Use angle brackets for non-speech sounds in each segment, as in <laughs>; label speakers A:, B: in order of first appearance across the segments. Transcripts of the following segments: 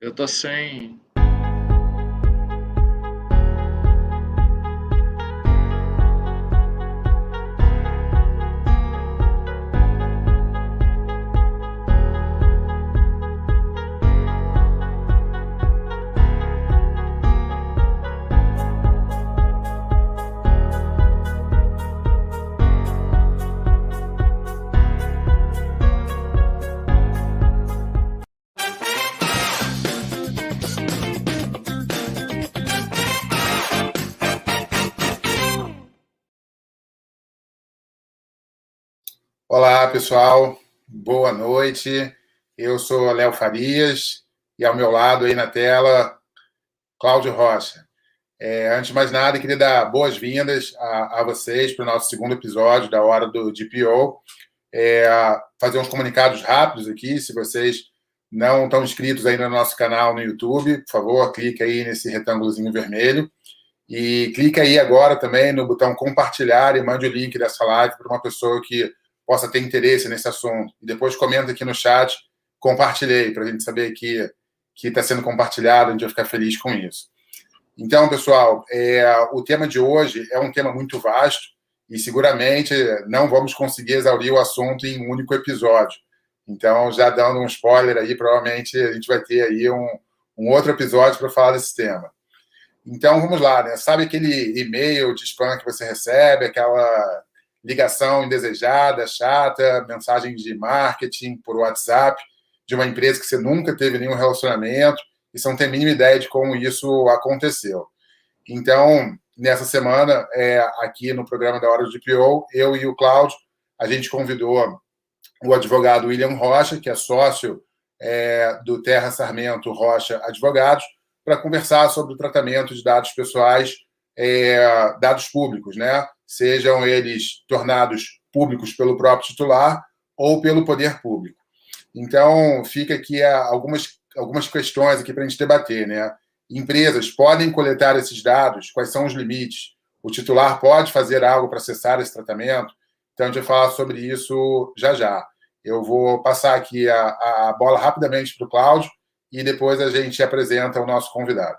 A: Eu tô sem.
B: Olá, pessoal. Boa noite. Eu sou Léo Farias e ao meu lado aí na tela, Cláudio Rocha. É, antes de mais nada, queria dar boas-vindas a, a, vocês para o nosso segundo episódio da Hora do DPO. É, fazer uns comunicados rápidos aqui. Se vocês não estão inscritos ainda no nosso canal no YouTube, por favor, clique aí nesse retângulozinho vermelho. E clique aí agora também no botão compartilhar e mande o link dessa live para uma pessoa que possa ter interesse nesse assunto. E depois comenta aqui no chat, compartilhei, para a gente saber que está sendo compartilhado, a gente vai ficar feliz com isso. Então, pessoal, é, o tema de hoje é um tema muito vasto e seguramente não vamos conseguir exaurir o assunto em um único episódio. Então, já dando um spoiler aí, provavelmente a gente vai ter aí um, um outro episódio para falar desse tema. Então, vamos lá, né? Sabe aquele e-mail de spam que você recebe, aquela ligação indesejada, chata, mensagem de marketing por WhatsApp de uma empresa que você nunca teve nenhum relacionamento e você não tem a mínima ideia de como isso aconteceu. Então, nessa semana, é, aqui no programa da Hora do DPO, eu e o Cláudio, a gente convidou o advogado William Rocha, que é sócio é, do Terra Sarmento Rocha Advogados, para conversar sobre o tratamento de dados pessoais, é, dados públicos, né? sejam eles tornados públicos pelo próprio titular ou pelo poder público. Então, fica aqui algumas, algumas questões aqui para a gente debater. Né? Empresas podem coletar esses dados? Quais são os limites? O titular pode fazer algo para acessar esse tratamento? Então, a gente vai falar sobre isso já já. Eu vou passar aqui a, a bola rapidamente para o Cláudio e depois a gente apresenta o nosso convidado.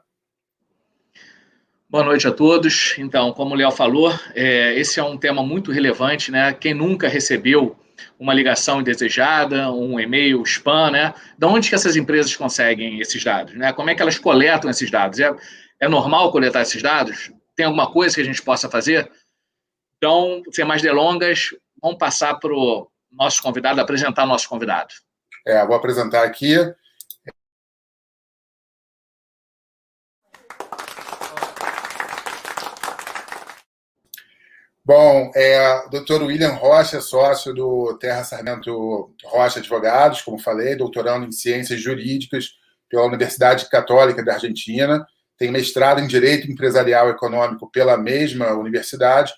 A: Boa noite a todos. Então, como o Léo falou, é, esse é um tema muito relevante, né? Quem nunca recebeu uma ligação indesejada, um e-mail spam, né? De onde que essas empresas conseguem esses dados, né? Como é que elas coletam esses dados? É, é normal coletar esses dados? Tem alguma coisa que a gente possa fazer? Então, sem mais delongas, vamos passar para o nosso convidado, apresentar o nosso convidado.
B: É, vou apresentar aqui. Bom, é, doutor William Rocha, sócio do Terra Sarmento Rocha Advogados, como falei, doutorando em Ciências Jurídicas pela Universidade Católica da Argentina, tem mestrado em Direito Empresarial Econômico pela mesma universidade,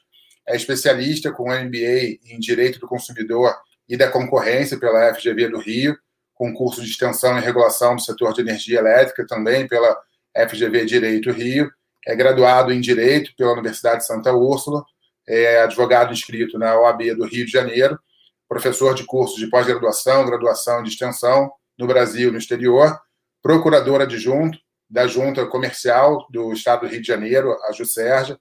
B: é especialista com MBA em Direito do Consumidor e da Concorrência pela FGV do Rio, com curso de extensão e regulação do setor de energia elétrica também pela FGV Direito Rio, é graduado em Direito pela Universidade de Santa Úrsula, é advogado inscrito na OAB do Rio de Janeiro, professor de cursos de pós-graduação, graduação e extensão no Brasil e no exterior, procurador adjunto da Junta Comercial do Estado do Rio de Janeiro, a JUSERJA,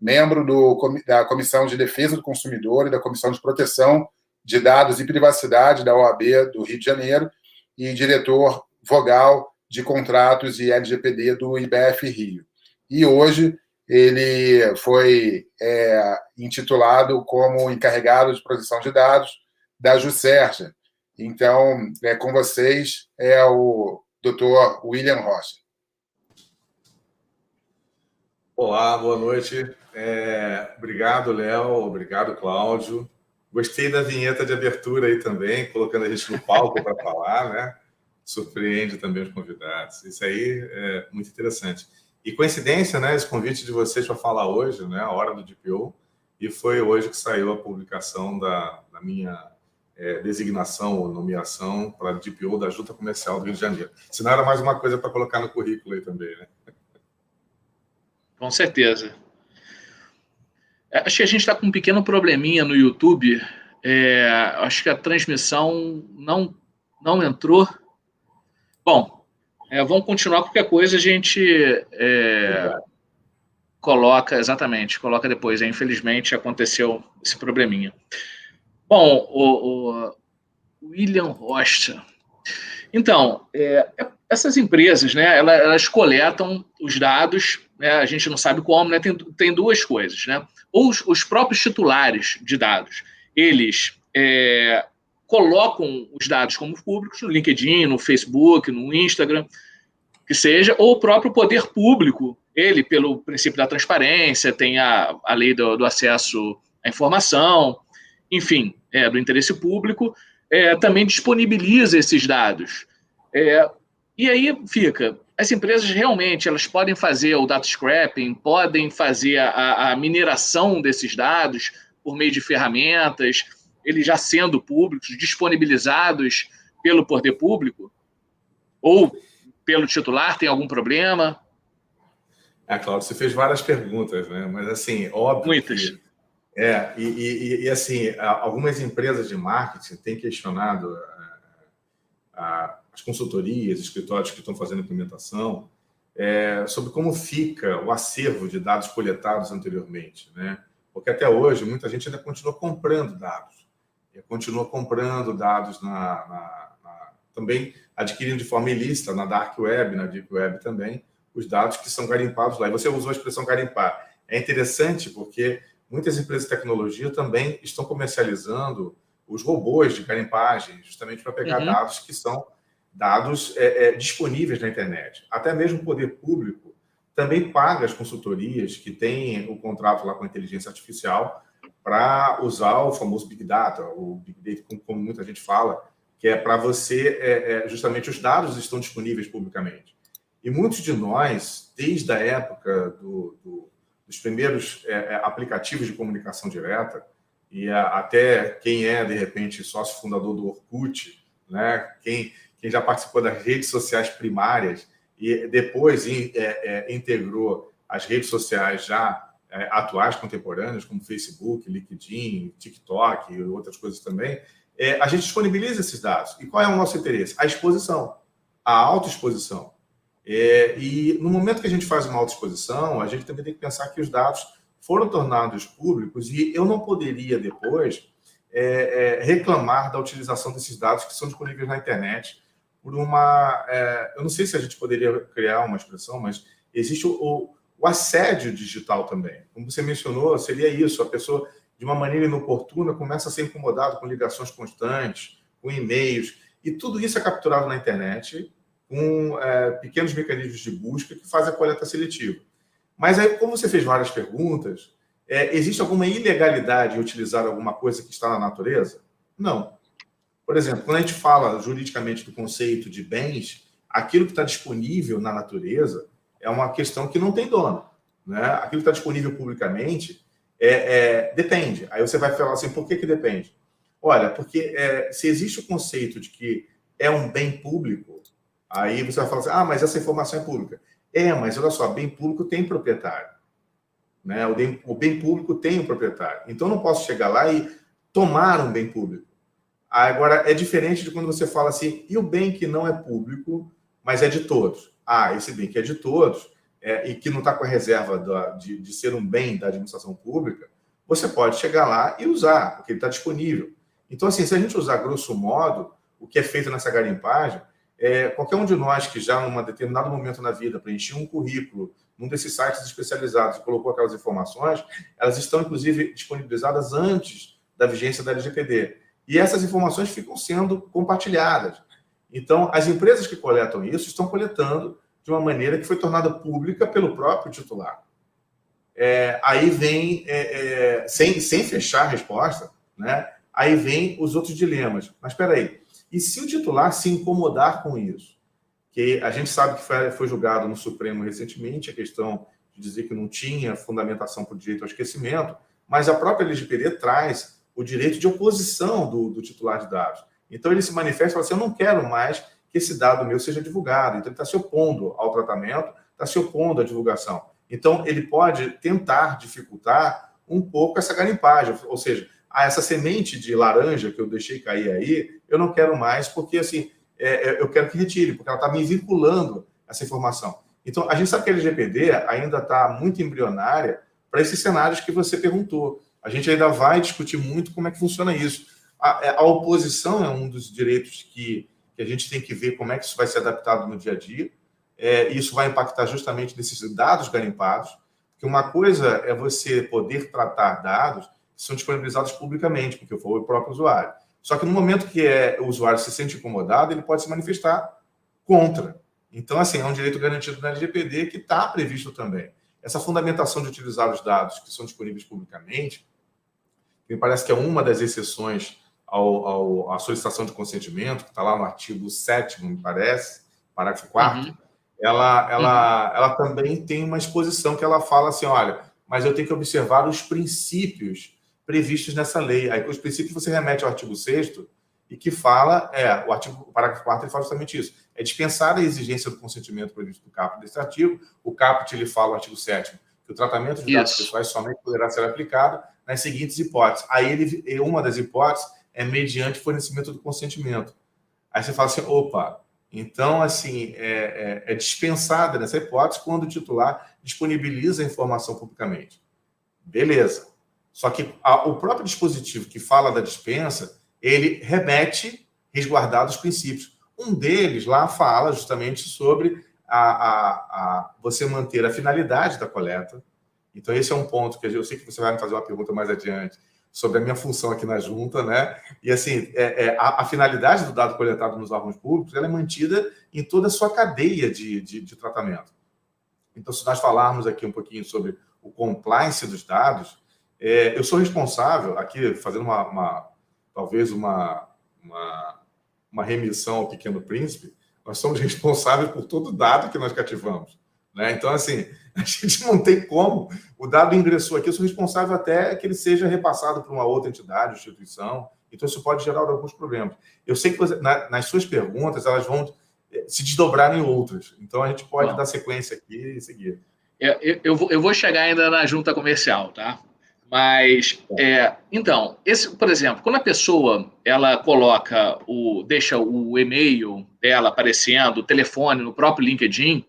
B: membro do, da Comissão de Defesa do Consumidor e da Comissão de Proteção de Dados e Privacidade da OAB do Rio de Janeiro e diretor vogal de contratos e LGPD do IBF Rio. E hoje ele foi é, intitulado como encarregado de proteção de dados da Juscerja. Então, é, com vocês é o doutor William Rocha.
C: Olá, boa noite. É, obrigado, Léo. Obrigado, Cláudio. Gostei da vinheta de abertura aí também, colocando a gente no palco para falar, né? Surpreende também os convidados. Isso aí é muito interessante. E coincidência, né, esse convite de vocês para falar hoje, né, a hora do DPO, e foi hoje que saiu a publicação da, da minha é, designação ou nomeação para DPO da Junta Comercial do Rio de Janeiro. Se não era mais uma coisa para colocar no currículo aí também, né?
A: Com certeza. É, acho que a gente está com um pequeno probleminha no YouTube. É, acho que a transmissão não, não entrou. Bom, É, vamos continuar, qualquer coisa a gente é, coloca, exatamente, coloca depois. Infelizmente aconteceu esse probleminha. Bom, o, o William Rocha. Então, é, é, essas empresas, né, elas, elas coletam os dados, né, a gente não sabe como, né, tem, tem duas coisas, né? Ou os, os próprios titulares de dados, eles é, colocam os dados como públicos no LinkedIn, no Facebook, no Instagram, que seja, ou o próprio poder público, ele, pelo princípio da transparência, tem a, a lei do, do acesso à informação, enfim, é, do interesse público, é, também disponibiliza esses dados. É, e aí fica, as empresas realmente elas podem fazer o data scrapping, podem fazer a, a mineração desses dados por meio de ferramentas, eles já sendo públicos, disponibilizados pelo poder público? Ou pelo titular, tem algum problema?
C: É, Claudio, você fez várias perguntas, né? Mas, assim, óbvio
A: Muitas.
C: Que, é, e, e, e, assim, algumas empresas de marketing têm questionado a, a, as consultorias, escritórios que estão fazendo implementação, é, sobre como fica o acervo de dados coletados anteriormente, né? Porque até hoje muita gente ainda continua comprando dados continua comprando dados na, na, na, também adquirindo de forma ilícita na dark web, na deep web também, os dados que são garimpados lá. E você usou a expressão garimpar. É interessante porque muitas empresas de tecnologia também estão comercializando os robôs de garimpagem, justamente para pegar uhum. dados que são dados é, é, disponíveis na internet. Até mesmo o poder público também paga as consultorias que têm o contrato lá com a inteligência artificial para usar o famoso Big Data, o Big Data, como muita gente fala, que é para você, é, é, justamente os dados estão disponíveis publicamente. E muitos de nós, desde a época do, do, dos primeiros é, é aplicativos de comunicação direta, e a, até quem é, de repente, sócio fundador do Orkut, né? quem, quem já participou das redes sociais primárias e depois é, é, integrou as redes sociais já atuais, contemporâneas, como Facebook, LinkedIn, TikTok e outras coisas também, é, a gente disponibiliza esses dados. E qual é o nosso interesse? A exposição, a autoexposição. É, e no momento que a gente faz uma autoexposição, a gente também tem que pensar que os dados foram tornados públicos e eu não poderia depois é, é, reclamar da utilização desses dados que são disponíveis na internet por uma. É, eu não sei se a gente poderia criar uma expressão, mas existe o, o o assédio digital também. Como você mencionou, seria isso: a pessoa, de uma maneira inoportuna, começa a ser incomodada com ligações constantes, com e-mails, e tudo isso é capturado na internet com é, pequenos mecanismos de busca que fazem a coleta seletiva. Mas aí, como você fez várias perguntas, é, existe alguma ilegalidade em utilizar alguma coisa que está na natureza? Não. Por exemplo, quando a gente fala juridicamente do conceito de bens, aquilo que está disponível na natureza é uma questão que não tem dono. Né? Aquilo que está disponível publicamente é, é, depende. Aí você vai falar assim, por que, que depende? Olha, porque é, se existe o conceito de que é um bem público, aí você vai falar assim, ah, mas essa informação é pública. É, mas olha só, bem público tem proprietário. Né? O, bem, o bem público tem um proprietário. Então, não posso chegar lá e tomar um bem público. Agora, é diferente de quando você fala assim, e o bem que não é público, mas é de todos? Ah, esse bem que é de todos é, e que não está com a reserva da, de, de ser um bem da administração pública, você pode chegar lá e usar, porque ele está disponível. Então, assim, se a gente usar grosso modo o que é feito nessa garimpagem, é, qualquer um de nós que já, num determinado momento na vida, preencheu um currículo num desses sites especializados e colocou aquelas informações, elas estão, inclusive, disponibilizadas antes da vigência da LGPD. E essas informações ficam sendo compartilhadas. Então, as empresas que coletam isso estão coletando de uma maneira que foi tornada pública pelo próprio titular. É, aí vem, é, é, sem, sem fechar a resposta, né? aí vem os outros dilemas. Mas espera aí, e se o titular se incomodar com isso? Que a gente sabe que foi, foi julgado no Supremo recentemente a questão de dizer que não tinha fundamentação para o direito ao esquecimento, mas a própria LGPD traz o direito de oposição do, do titular de dados. Então ele se manifesta e fala assim: eu não quero mais que esse dado meu seja divulgado. Então ele está se opondo ao tratamento, está se opondo à divulgação. Então ele pode tentar dificultar um pouco essa garimpagem, ou seja, ah, essa semente de laranja que eu deixei cair aí, eu não quero mais, porque assim é, é, eu quero que retire, porque ela está me vinculando essa informação. Então, a gente sabe que a LGPD ainda está muito embrionária para esses cenários que você perguntou. A gente ainda vai discutir muito como é que funciona isso. A, é, a oposição é um dos direitos que, que, a gente tem que ver como é que isso vai ser adaptado no dia a dia. É, isso vai impactar justamente nesses dados garimpados, porque uma coisa é você poder tratar dados que são disponibilizados publicamente, porque foi o próprio usuário. Só que no momento que é, o usuário se sente incomodado, ele pode se manifestar contra. Então, assim, é um direito garantido na LGPD que está previsto também. Essa fundamentação de utilizar os dados que são disponíveis publicamente, me parece que é uma das exceções ao, ao, à solicitação de consentimento, que está lá no artigo 7 me parece, parágrafo 4 uhum. ela, ela, uhum. ela também tem uma exposição que ela fala assim, olha, mas eu tenho que observar os princípios previstos nessa lei. Aí, os princípios você remete ao artigo 6 e que fala, é, o artigo, o parágrafo 4 ele fala justamente isso, é dispensar a exigência do consentimento previsto no caput desse artigo. O caput ele fala no artigo 7 que o tratamento de dados pessoais somente poderá ser aplicado nas seguintes hipóteses. Aí ele, uma das hipóteses é mediante fornecimento do consentimento. Aí você fala assim, opa, então assim é, é, é dispensada nessa hipótese quando o titular disponibiliza a informação publicamente. Beleza. Só que a, o próprio dispositivo que fala da dispensa, ele remete resguardar os princípios. Um deles lá fala justamente sobre a, a, a, você manter a finalidade da coleta. Então, esse é um ponto que eu sei que você vai me fazer uma pergunta mais adiante sobre a minha função aqui na junta, né? E assim, é, é, a, a, finalidade do dado coletado nos órgãos públicos ela é mantida em toda a sua cadeia de, de, de tratamento. Então, se nós falarmos aqui um pouquinho sobre o compliance dos dados, é, eu sou responsável, aqui fazendo uma, uma talvez uma, uma, uma, remissão ao Pequeno Príncipe, nós somos <laughs> responsáveis por todo dado que nós cativamos. Né? Então, assim, a gente não tem como. O dado ingressou aqui, eu sou responsável até que ele seja repassado para uma outra entidade, instituição. Então, isso pode gerar alguns problemas. Eu sei que você, na, nas suas perguntas, elas vão eh, se desdobrar em outras. Então, a gente pode Bom. dar sequência aqui e seguir.
A: Eu, eu, vou, eu vou chegar ainda na junta comercial, tá? Mas, é, então, esse, por exemplo, quando a pessoa ela coloca o, deixa o e-mail dela aparecendo, o telefone no próprio LinkedIn,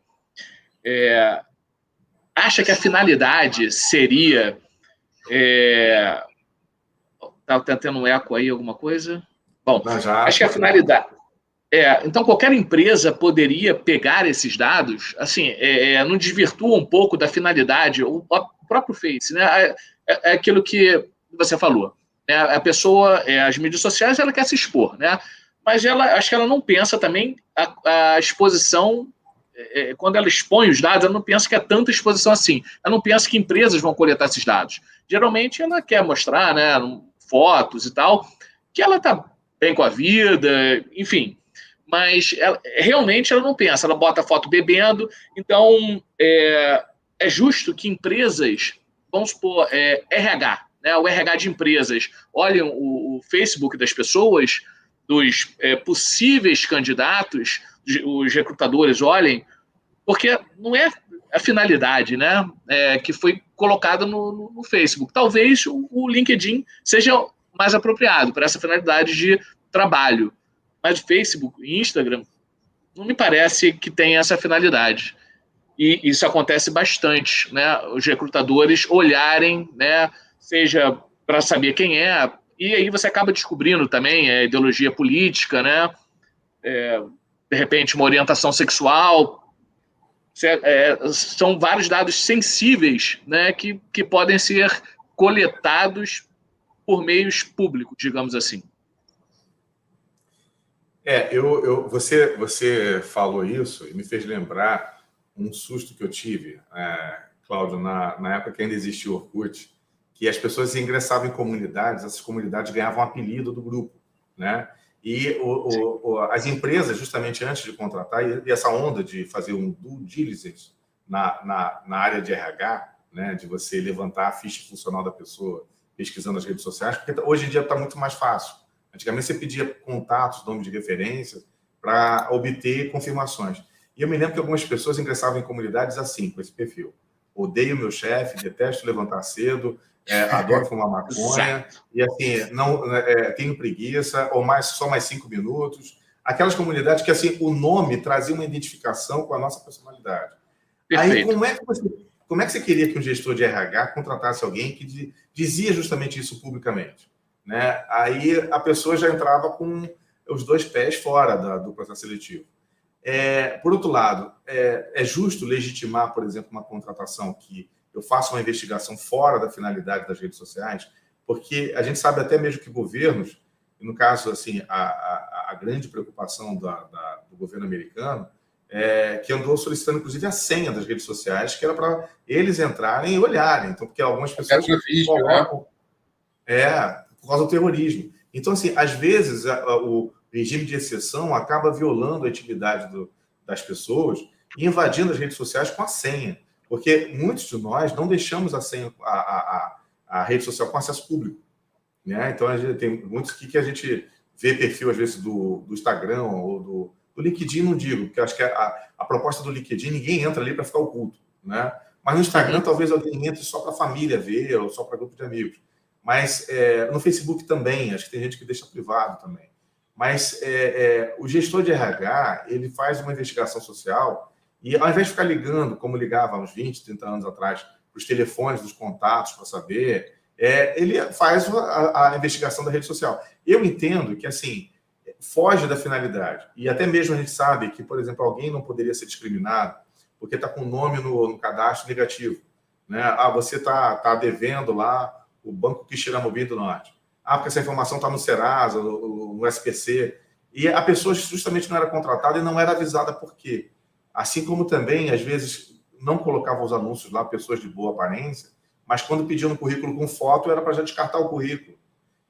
A: é, acha que a finalidade seria. É, tá, tendo um eco aí, alguma coisa? Bom, já, acho que a finalidade. É, então, qualquer empresa poderia pegar esses dados, assim, é, é não desvirtua um pouco da finalidade, o, o próprio Face, né? é, é aquilo que você falou. Né? A pessoa, é, as mídias sociais, ela quer se expor, né? Mas ela, acho que ela não pensa também a, a exposição é, é, quando ela expõe os dados, ela não pensa que é tanta exposição assim. Ela não pensa que empresas vão coletar esses dados. Geralmente ela quer mostrar, né, fotos e tal, que ela está bem com a vida, enfim. Mas ela, realmente ela não pensa, ela bota a foto bebendo. Então é, é justo que empresas vamos supor, é, RH, né, o RH de empresas, olhem o, o Facebook das pessoas, dos é, possíveis candidatos, os recrutadores olhem, porque não é a finalidade né, é, que foi colocada no, no, Facebook. Talvez o, o LinkedIn seja mais apropriado para essa finalidade de trabalho, mas o Facebook e Instagram não me parece que tem essa finalidade e isso acontece bastante, né? Os recrutadores olharem, né? Seja para saber quem é, e aí você acaba descobrindo também a ideologia política, né? É, de repente, uma orientação sexual. É, são vários dados sensíveis né, que, que podem ser coletados por meios públicos, digamos assim.
C: É, eu, eu, você, você falou isso e me fez lembrar um susto que eu tive, é, Cláudio, na, na época que ainda existia o Orkut, que as pessoas ingressavam em comunidades, essas comunidades ganhavam apelido do grupo, né? E o, o, as empresas, justamente antes de contratar, e essa onda de fazer um due diligence na, na, na área de RH, né, de você levantar a ficha funcional da pessoa, pesquisando as redes sociais, porque hoje em dia está muito mais fácil. Antigamente você pedia contatos, nome de referência, para obter confirmações. E eu me lembro que algumas pessoas ingressavam em comunidades assim, com esse perfil. Odeio meu chefe, detesto levantar cedo, é, adoro fumar maconha, e assim, não é, tenho preguiça, ou mais só mais cinco minutos. aquelas comunidades que assim o nome trazia uma identificação com a nossa personalidade. Perfeito. Aí como é que você como é que você queria que um gestor de RH contratasse alguém que dizia justamente isso publicamente? Né? Aí a pessoa já entrava com os dois pés fora da, do processo seletivo. É, por outro lado, é, é, justo legitimar, por exemplo, uma contratação que eu faça uma investigação fora da finalidade das redes sociais, porque a gente sabe até mesmo que governos, no caso, assim, a, a, a grande preocupação da, da, do governo americano é, que andou solicitando, inclusive, a senha das redes sociais, que era para eles entrarem e olharem. Então, porque algumas pessoas. É, vídeo, colocam, né? é, por causa do terrorismo. Então, assim, às vezes a, a, o regime de exceção acaba violando a intimidade do, das pessoas e invadindo as redes sociais com a senha. Porque muitos de nós não deixamos a senha, a, a, a rede social com acesso público. Né? Então, a gente tem muitos que, que a gente vê perfil, às vezes, do, do Instagram ou do, do LinkedIn não digo, porque acho que a, a proposta do LinkedIn, ninguém entra ali para ficar oculto, né? Mas no Instagram, talvez alguém entre só para a família ver ou só para grupo de amigos. Mas é, no Facebook também, acho que tem gente que deixa privado também. Mas é, é, o gestor de RH, ele faz uma investigação social e ao invés de ficar ligando, como ligava há uns 20, 30 anos atrás, para os telefones dos contatos para saber, é, ele faz a, a investigação da rede social. Eu entendo que, assim, foge da finalidade. E até mesmo a gente sabe que, por exemplo, alguém não poderia ser discriminado porque está com o nome no, no, cadastro negativo. Né? Ah, você está tá devendo lá o Banco Quixeramobim do Norte. Ah, porque essa informação está no Serasa, no, no, SPC. E a pessoa justamente não era contratada e não era avisada por quê. Assim como também, às vezes, não colocavam os anúncios lá, pessoas de boa aparência, mas quando pediam um currículo com foto, era para já descartar o currículo.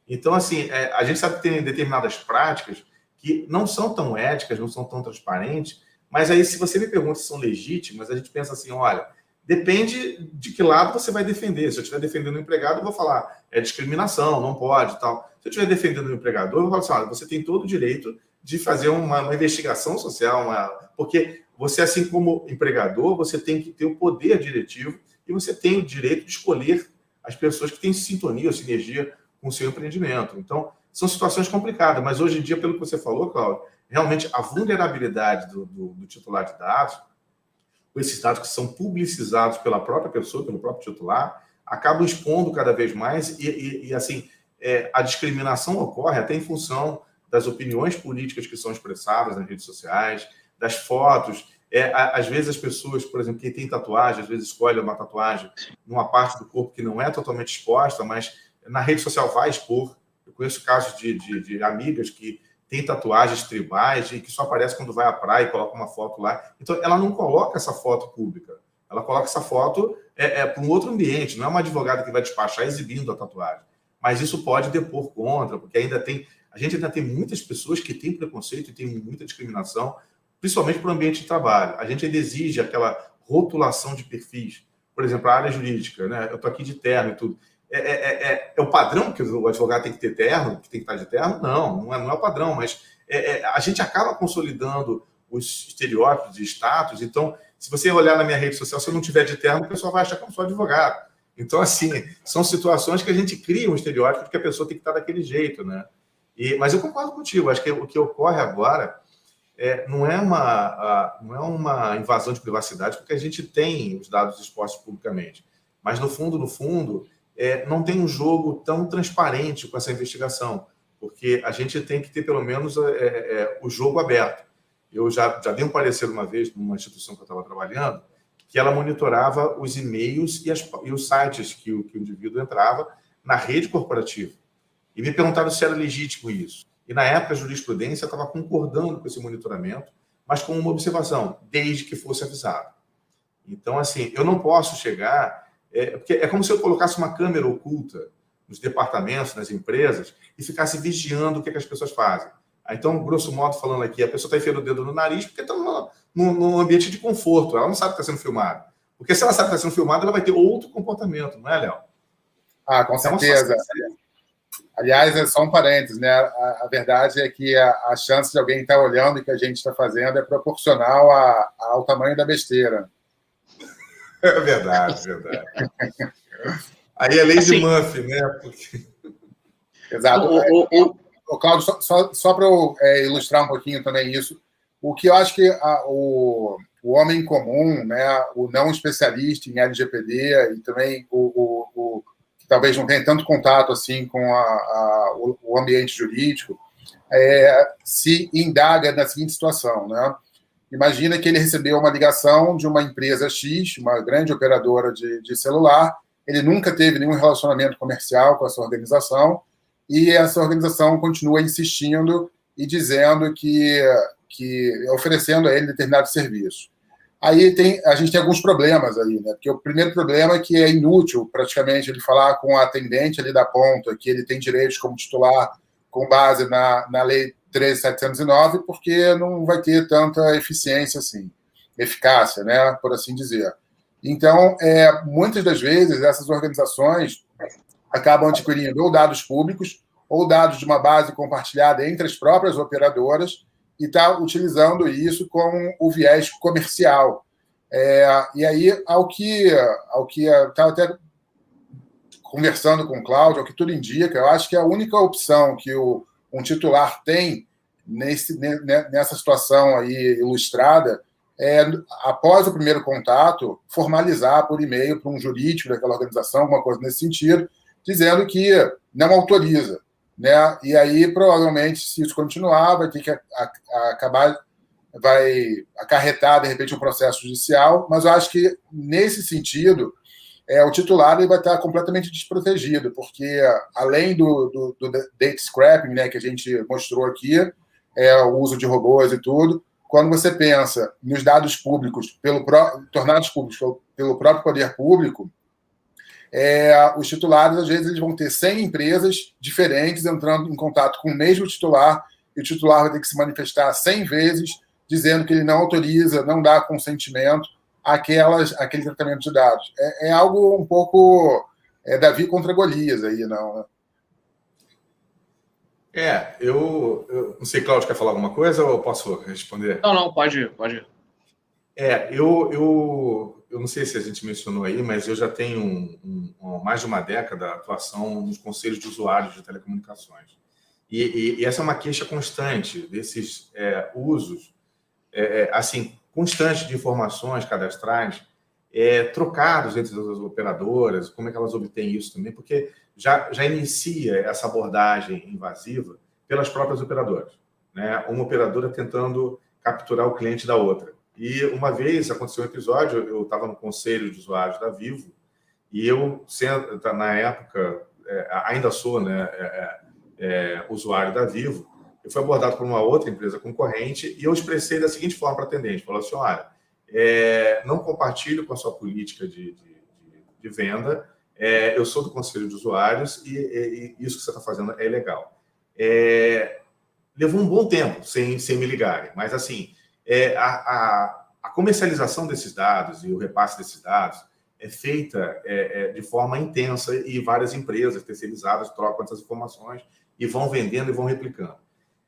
C: Então, assim, é, a gente sabe que tem determinadas práticas que não são tão éticas, não são tão transparentes, mas aí, se você me pergunta se são legítimas, a gente pensa assim: olha, depende de que lado você vai defender. Se eu estiver defendendo o empregado, eu vou falar, é discriminação, não pode tal. Se eu estiver defendendo o empregador, eu vou falar assim: olha, você tem todo o direito de fazer uma, uma investigação social, uma... porque você, assim como empregador, você tem que ter o poder diretivo e você tem o direito de escolher as pessoas que têm sintonia ou sinergia com o seu empreendimento. Então, são situações complicadas, mas hoje em dia, pelo que você falou, Cláudio, realmente a vulnerabilidade do, do, do titular de dados, esses dados que são publicizados pela própria pessoa, pelo próprio titular, acabam expondo cada vez mais e, e, e assim, é, a discriminação ocorre até em função das opiniões políticas que são expressadas nas redes sociais, das fotos. É, às vezes as pessoas, por exemplo, quem tem tatuagem, às vezes escolhe uma tatuagem numa parte do corpo que não é totalmente exposta, mas na rede social vai expor. Eu conheço casos de, de, de amigas que têm tatuagens tribais e que só aparece quando vai à praia e coloca uma foto lá. Então, ela não coloca essa foto pública. Ela coloca essa foto é, é para um outro ambiente. Não é uma advogada que vai despachar exibindo a tatuagem. Mas isso pode depor contra, porque ainda tem. A gente ainda tem muitas pessoas que têm preconceito e tem muita discriminação, principalmente para o ambiente de trabalho. A gente ainda exige aquela rotulação de perfis. Por exemplo, a área jurídica, né? Eu estou aqui de terno e tudo. É, é, é, é, é, o padrão que o advogado tem que ter terno, que tem que estar de terno? Não, não é, não é o padrão, mas é, é, a gente acaba consolidando os estereótipos de status. Então, se você olhar na minha rede social, se eu não tiver de terno, o pessoal vai achar que eu sou advogado. Então, assim, são situações que a gente cria um estereótipo que a pessoa tem que estar daquele jeito, né? E, mas eu concordo contigo, acho que o que ocorre agora é, não, é uma, a, não é uma invasão de privacidade, porque a gente tem os dados expostos publicamente. Mas, no fundo, no fundo, é, não tem um jogo tão transparente com essa investigação, porque a gente tem que ter pelo menos é, é, é, o jogo aberto. Eu já, já dei um parecer uma vez numa instituição que eu estava trabalhando, que ela monitorava os e-mails e, as, e os sites que o, que o indivíduo entrava na rede corporativa. E me perguntaram se era legítimo isso. E na época a jurisprudência estava concordando com esse monitoramento, mas com uma observação, desde que fosse avisado. Então, assim, eu não posso chegar é, porque é como se eu colocasse uma câmera oculta nos departamentos, nas empresas, e ficasse vigiando o que, é que as pessoas fazem. Então, grosso modo, falando aqui, a pessoa está enfiando o dedo no nariz porque está num ambiente de conforto. Ela não sabe que está sendo filmada. Porque se ela sabe que está sendo filmada, ela vai ter outro comportamento, não é, Léo?
B: Ah, com é certeza. Aliás, é só um parênteses, né? A, a verdade é que a, a, chance de alguém estar tá olhando o que a gente está fazendo é proporcional a, ao tamanho da besteira. <laughs>
C: É verdade, verdade. Aí é lei assim, de Murphy, né? Porque...
B: Exato. O, o, o... Claudio, só, só, só para é, ilustrar um pouquinho também isso, o que eu acho que a, o, o homem comum, né, o não especialista em LGPD e também o, talvez não tenha tanto contato assim com a, a, o, ambiente jurídico, é, se indaga na seguinte situação, né? Imagina que ele recebeu uma ligação de uma empresa X, uma grande operadora de, de celular, ele nunca teve nenhum relacionamento comercial com essa organização e essa organização continua insistindo e dizendo que, que oferecendo a ele determinado serviço. Aí tem, a gente tem alguns problemas aí, né? Porque o primeiro problema é que é inútil praticamente ele falar com a atendente ali da ponta que ele tem direitos como titular com base na, na lei 13709, porque não vai ter tanta eficiência assim, eficácia, né? Por assim dizer. Então, é, muitas das vezes, essas organizações acabam adquirindo ou dados públicos ou dados de uma base compartilhada entre as próprias operadoras e está utilizando isso com o viés comercial. É, e aí, ao que ao que estava até conversando com o Cláudio, ao que tudo indica, eu acho que a única opção que o, um titular tem nesse, nessa situação aí ilustrada é, após o primeiro contato, formalizar por e-mail para um jurídico daquela organização, alguma coisa nesse sentido, dizendo que não autoriza. Né? E aí, provavelmente, se isso continuar, vai ter que a, a, acabar, vai acarretar, de repente, um processo judicial, mas eu acho que, nesse sentido, é, o titular ele vai estar completamente desprotegido, porque, além do, do, do date scrapping, né, que a gente mostrou aqui, é, o uso de robôs e tudo, quando você pensa nos dados públicos, pelo tornados públicos pelo, pelo próprio poder público, é, os titulares, às vezes, eles vão ter 100 empresas diferentes entrando em contato com o mesmo titular, e o titular vai ter que se manifestar 100 vezes, dizendo que ele não autoriza, não dá consentimento àquelas, àquele tratamento de dados. É, é algo um pouco é, Davi contra Golias aí, não, né?
C: É, eu, eu, não sei, Cláudio, quer falar alguma coisa ou eu posso responder?
A: Não, não, pode, pode.
C: É, eu, eu, eu não sei se a gente mencionou aí, mas eu já tenho um, um, mais de uma década atuação nos conselhos de usuários de telecomunicações. E, e, e essa é uma queixa constante desses é, usos, é, é assim, constante de informações cadastrais é, trocados entre as operadoras, como é que elas obtêm isso também, porque já, já inicia essa abordagem invasiva pelas próprias operadoras. Né? Uma operadora tentando capturar o cliente da outra. E uma vez aconteceu um episódio, eu estava no conselho de usuários da Vivo, e eu, tá, na época, é, ainda sou né, é, é, é, usuário da Vivo, eu fui abordado por uma outra empresa concorrente e eu expressei da seguinte forma para a atendente: falou assim, olha, é, não compartilho com a sua política de, de, de venda. É, eu sou do conselho de usuários e, e, e isso que você está fazendo é legal. É, levou um bom tempo sem, sem me ligarem, mas assim, é, a, a, a, comercialização desses dados e o repasse desses dados é feita é, é, de forma intensa e várias empresas terceirizadas trocam essas informações e vão vendendo e vão replicando.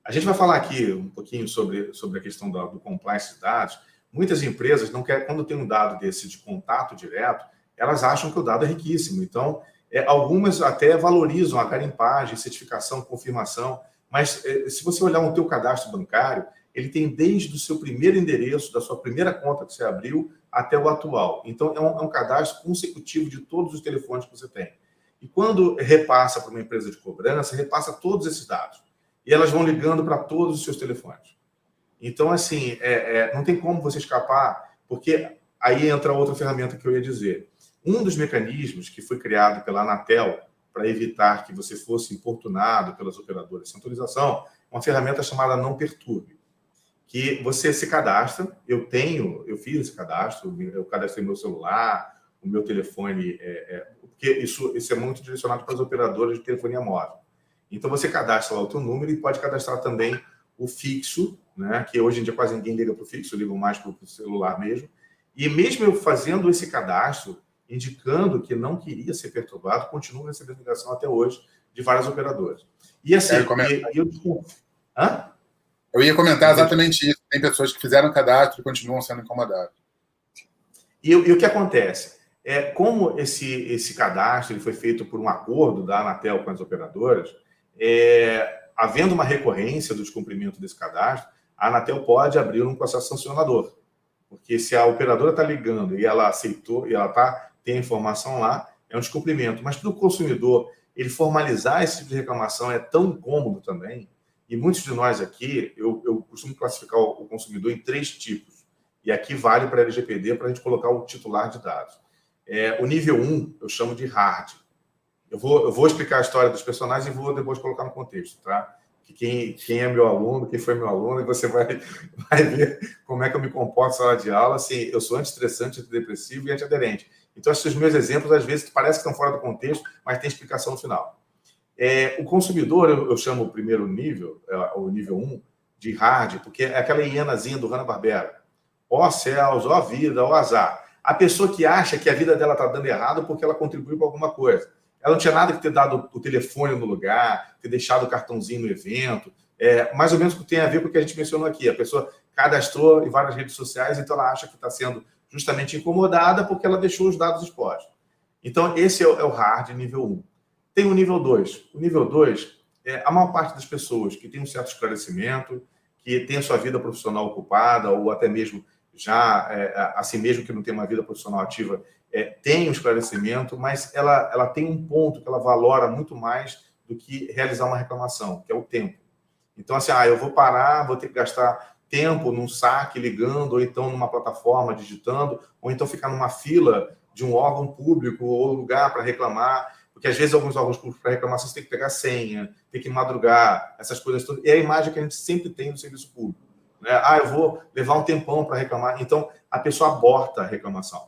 C: A gente vai falar aqui um pouquinho sobre, sobre a questão do, do compliance de dados, Muitas empresas não querem, quando tem um dado desse de contato direto, elas acham que o dado é riquíssimo. Então, é, algumas até valorizam a garimpagem, certificação, confirmação, mas é, se você olhar o teu cadastro bancário, ele tem desde o seu primeiro endereço, da sua primeira conta que você abriu, até o atual. Então, é um, é um cadastro consecutivo de todos os telefones que você tem. E quando repassa para uma empresa de cobrança, repassa todos esses dados. E elas vão ligando para todos os seus telefones. Então, assim, é, é, não tem como você escapar, porque aí entra outra ferramenta que eu ia dizer. Um dos mecanismos que foi criado pela Anatel para evitar que você fosse importunado pelas operadoras sem autorização, uma ferramenta chamada Não Perturbe, que você se cadastra. Eu tenho, eu fiz esse cadastro, eu cadastrei meu celular, o meu telefone, é, é, porque isso, isso é muito direcionado para as operadoras de telefonia móvel. Então você cadastra lá o teu número e pode cadastrar também o fixo né? que hoje em dia quase ninguém liga para o fixo, ligam mais para o celular mesmo. E mesmo eu fazendo esse cadastro, indicando que não queria ser perturbado, continuo recebendo ligação até hoje de várias operadoras. E assim, é, e, eu,
B: Hã? Eu ia comentar exatamente isso. Tem pessoas que fizeram cadastro e continuam sendo incomodadas.
C: E, e, o que acontece? É, como esse, esse cadastro ele foi feito por um acordo da Anatel com as operadoras, é, havendo uma recorrência do descumprimento desse cadastro, a Anatel pode abrir um processo sancionador. Porque se a operadora está ligando e ela aceitou, e ela tá, tem a informação lá, é um descumprimento. Mas para o consumidor, ele formalizar esse tipo de reclamação é tão cômodo também. E muitos de nós aqui, eu, eu costumo classificar o consumidor em três tipos. E aqui vale para a LGPD para a gente colocar o titular de dados. É, o nível 1 um, eu chamo de hard. Eu vou, eu vou explicar a história dos personagens e vou depois colocar no contexto, tá? Que quem, quem é meu aluno, quem foi meu aluno, e você vai, <laughs> vai ver como é que eu me comporto na sala de aula. Assim, eu sou anti-estressante, antidepressivo e antiaderente. Então, esses meus exemplos, às vezes, parece que estão fora do contexto, mas tem explicação no final. É, o consumidor, eu, eu, chamo o primeiro nível, é, o nível 1, de hard, porque é aquela hienazinha do Hanna-Barbera. Ó céus, ó vida, ó azar. A pessoa que acha que a vida dela está dando errado porque ela contribuiu com alguma coisa. Ela não tinha nada que ter dado o telefone no lugar, ter deixado o cartãozinho no evento. É, mais ou menos que tem a ver com o que a gente mencionou aqui. A pessoa cadastrou em várias redes sociais, então ela acha que está sendo justamente incomodada porque ela deixou os dados expostos. Então, esse é o, é o hard nível 1. Tem o nível 2. O nível 2 é a maior parte das pessoas que tem um certo esclarecimento, que tem a sua vida profissional ocupada, ou até mesmo já, é, assim mesmo que não tem uma vida profissional ativa, é, tem um esclarecimento, mas ela, ela tem um ponto que ela valora muito mais do que realizar uma reclamação, que é o tempo. Então, assim, ah, eu vou parar, vou ter que gastar tempo num saque ligando, ou então numa plataforma digitando, ou então ficar numa fila de um órgão público ou lugar para reclamar, porque às vezes alguns órgãos públicos para reclamação você tem que pegar senha, tem que madrugar, essas coisas todas. E é a imagem que a gente sempre tem no serviço público. Né? Ah, eu vou levar um tempão para reclamar. Então, a pessoa aborta a reclamação.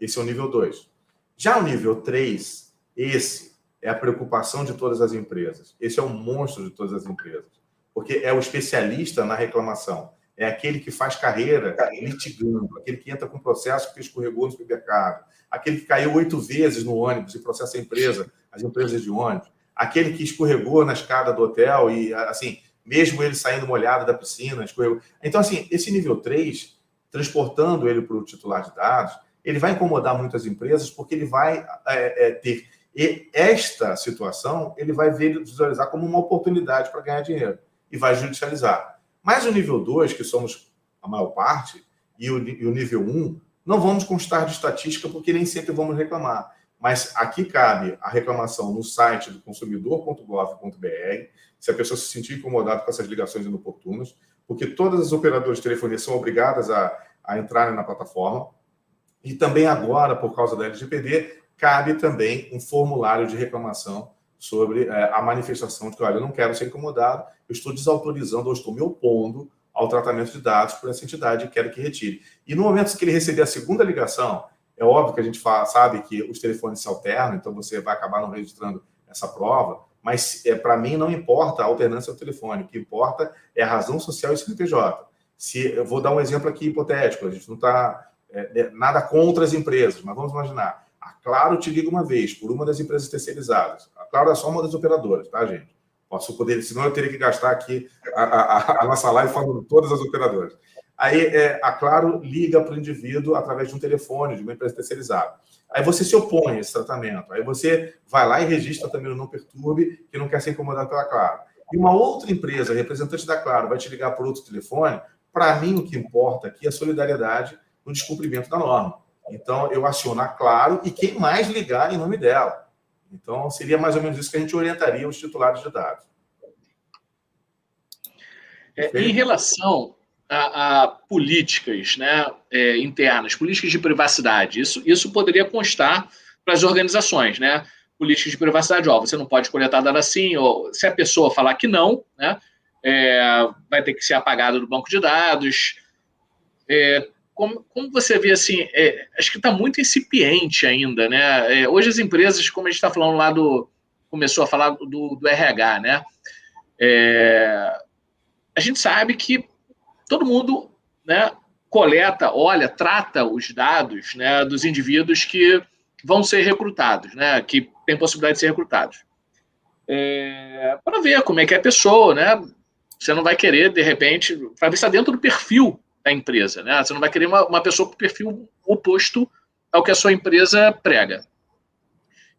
C: Esse é o nível 2. Já o nível 3, esse é a preocupação de todas as empresas. Esse é o monstro de todas as empresas. Porque é o especialista na reclamação. É aquele que faz carreira litigando, aquele que entra com processo porque escorregou no supermercado, aquele que caiu oito vezes no ônibus e processa a empresa, as empresas de ônibus, aquele que escorregou na escada do hotel e, assim, mesmo ele saindo molhado da piscina, escorregou. Então, assim, esse nível 3, transportando ele para o titular de dados, ele vai incomodar muitas empresas porque ele vai é, é, ter e esta situação ele vai visualizar como uma oportunidade para ganhar dinheiro e vai judicializar. Mas o nível 2, que somos a maior parte, e o, e o nível 1, um, não vamos constar de estatística porque nem sempre vamos reclamar. Mas aqui cabe a reclamação no site do consumidor.gov.br, se a pessoa se sentir incomodada com essas ligações inoportunas, porque todas as operadoras de telefonia são obrigadas a, a entrarem na plataforma. E também agora, por causa da LGPD, cabe também um formulário de reclamação sobre é, a manifestação de que, olha, eu não quero ser incomodado, eu estou desautorizando ou estou me opondo ao tratamento de dados por essa entidade e quero que retire. E no momento que ele receber a segunda ligação, é óbvio que a gente fala, sabe que os telefones se alternam, então você vai acabar não registrando essa prova, mas é, para mim não importa a alternância do telefone, o que importa é a razão social e o CNPJ. Se, eu vou dar um exemplo aqui hipotético, a gente não está é, é, nada contra as empresas, mas vamos imaginar. A Claro te liga uma vez por uma das empresas terceirizadas. Claro é só uma das operadoras, tá, gente? Posso poder, senão eu teria que gastar aqui a, a, a nossa live falando todas as operadoras. Aí é, a Claro liga para o indivíduo através de um telefone, de uma empresa terceirizada. Aí você se opõe a esse tratamento. Aí você vai lá e registra também o Não Perturbe, que não quer ser incomodado pela Claro. E uma outra empresa, representante da Claro, vai te ligar por outro telefone. Para mim, o que importa aqui é a solidariedade no descumprimento da norma. Então, eu aciono a Claro e quem mais ligar em nome dela. Então, seria mais ou menos isso que a gente orientaria os titulares de dados.
A: É, em relação a, a políticas né, é, internas, políticas de privacidade, isso, isso poderia constar para as organizações, né? Políticas de privacidade, ó, você não pode coletar dados assim, ou se a pessoa falar que não, né, é, vai ter que ser apagado do banco de dados. Como, como você vê assim, é, acho que está muito incipiente ainda, né? É, hoje as empresas, como a gente está falando lá do. começou a falar do, do RH, né? É, a gente sabe que todo mundo né, coleta, olha, trata os dados né, dos indivíduos que vão ser recrutados, né? Que tem possibilidade de ser recrutados. É, para ver como é que é a pessoa, né? Você não vai querer, de repente, para ver se está dentro do perfil da empresa. Né? Você não vai querer uma, uma pessoa com perfil oposto ao que a sua empresa prega.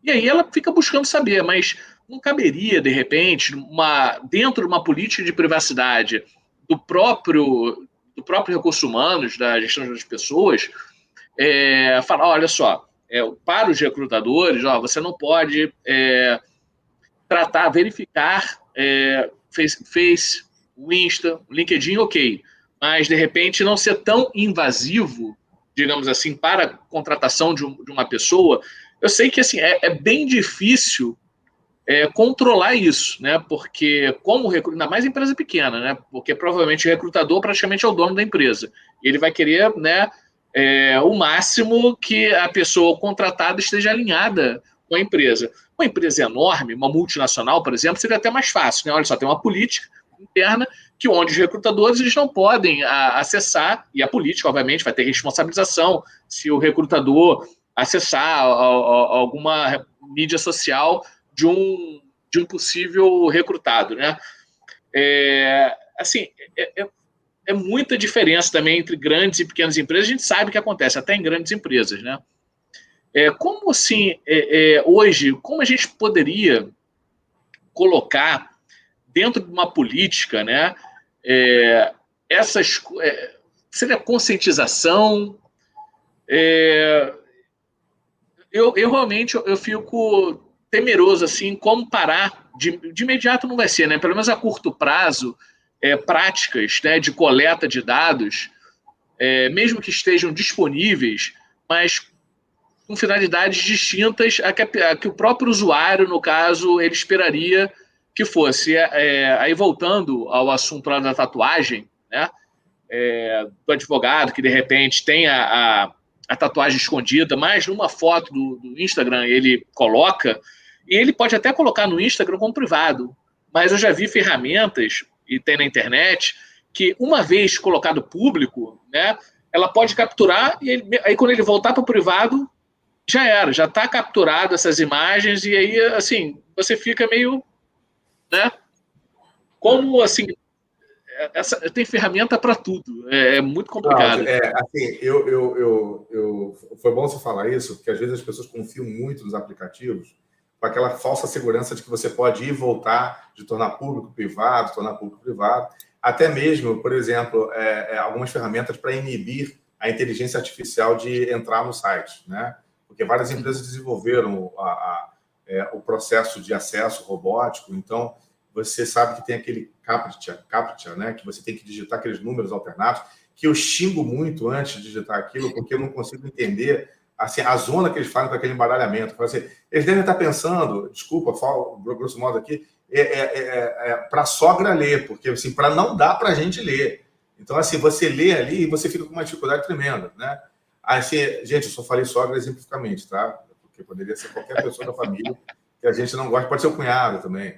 A: E aí ela fica buscando saber, mas não caberia, de repente, uma, dentro de uma política de privacidade do próprio, do próprio recursos humanos, da gestão das pessoas, é, falar, olha só, é, para os recrutadores, ó, você não pode é, tratar, verificar é, Face, Face, o Insta, o LinkedIn, ok, mas de repente não ser tão invasivo, digamos assim, para a contratação de, um, de uma pessoa. Eu sei que assim é, é bem difícil é, controlar isso, né? Porque como recruta, ainda mais empresa pequena, né? Porque provavelmente o recrutador praticamente é o dono da empresa. Ele vai querer, né? É, o máximo que a pessoa contratada esteja alinhada com a empresa. Uma empresa enorme, uma multinacional, por exemplo, seria até mais fácil, né? Olha só, tem uma política interna que onde os recrutadores eles não podem a, acessar e a política, obviamente, vai ter responsabilização se o recrutador acessar a, a, alguma mídia social de um, de um possível recrutado, né? É, assim, é, é, é, muita diferença também entre grandes e pequenas empresas. A gente sabe que acontece até em grandes empresas, né? É, como assim, é, é, hoje, como a gente poderia colocar dentro de uma política, né? É, essas seria conscientização. eu, eu realmente eu fico temeroso assim, como parar de, de imediato não vai ser, né? Pelo menos a curto prazo, é, práticas né, de coleta de dados, é, mesmo que estejam disponíveis, mas com finalidades distintas a que, a que, o próprio usuário, no caso, ele esperaria que fosse. É, é aí voltando ao assunto lá da tatuagem, né? É, do advogado que de repente tem a, a, a, tatuagem escondida, mas numa foto do, do Instagram ele coloca e ele pode até colocar no Instagram como privado, mas eu já vi ferramentas, e tem na internet, que uma vez colocado público, né, ela pode capturar, e ele, aí quando ele voltar para o privado, já era, já está capturado essas imagens, e aí, assim, você fica meio, né, como, assim, essa, tem ferramenta para tudo, é, é, muito complicado.
C: Não, é, assim, eu, eu, eu, eu, foi bom você falar isso, porque às vezes as pessoas confiam muito nos aplicativos, com aquela falsa segurança de que você pode ir e voltar, de tornar público privado, tornar público privado, até mesmo, por exemplo, é, é, algumas ferramentas para inibir a inteligência artificial de entrar no site, né? Porque várias empresas desenvolveram a, a, é, o processo de acesso robótico, então você sabe que tem aquele captcha, captcha, né? Que você tem que digitar aqueles números alternados, que eu xingo muito antes de digitar aquilo, porque eu não consigo entender assim, a zona que eles fazem com aquele embaralhamento. Assim, eles devem estar pensando, desculpa, falo grosso modo aqui, é, é, é, é para a sogra ler, porque assim, para não dar para a gente ler. Então, assim, você lê ali e você fica com uma dificuldade tremenda, né? Assim, gente, eu só falei sogra exemplificamente, tá? Porque poderia ser qualquer pessoa da família que a gente não gosta, pode ser o cunhado também.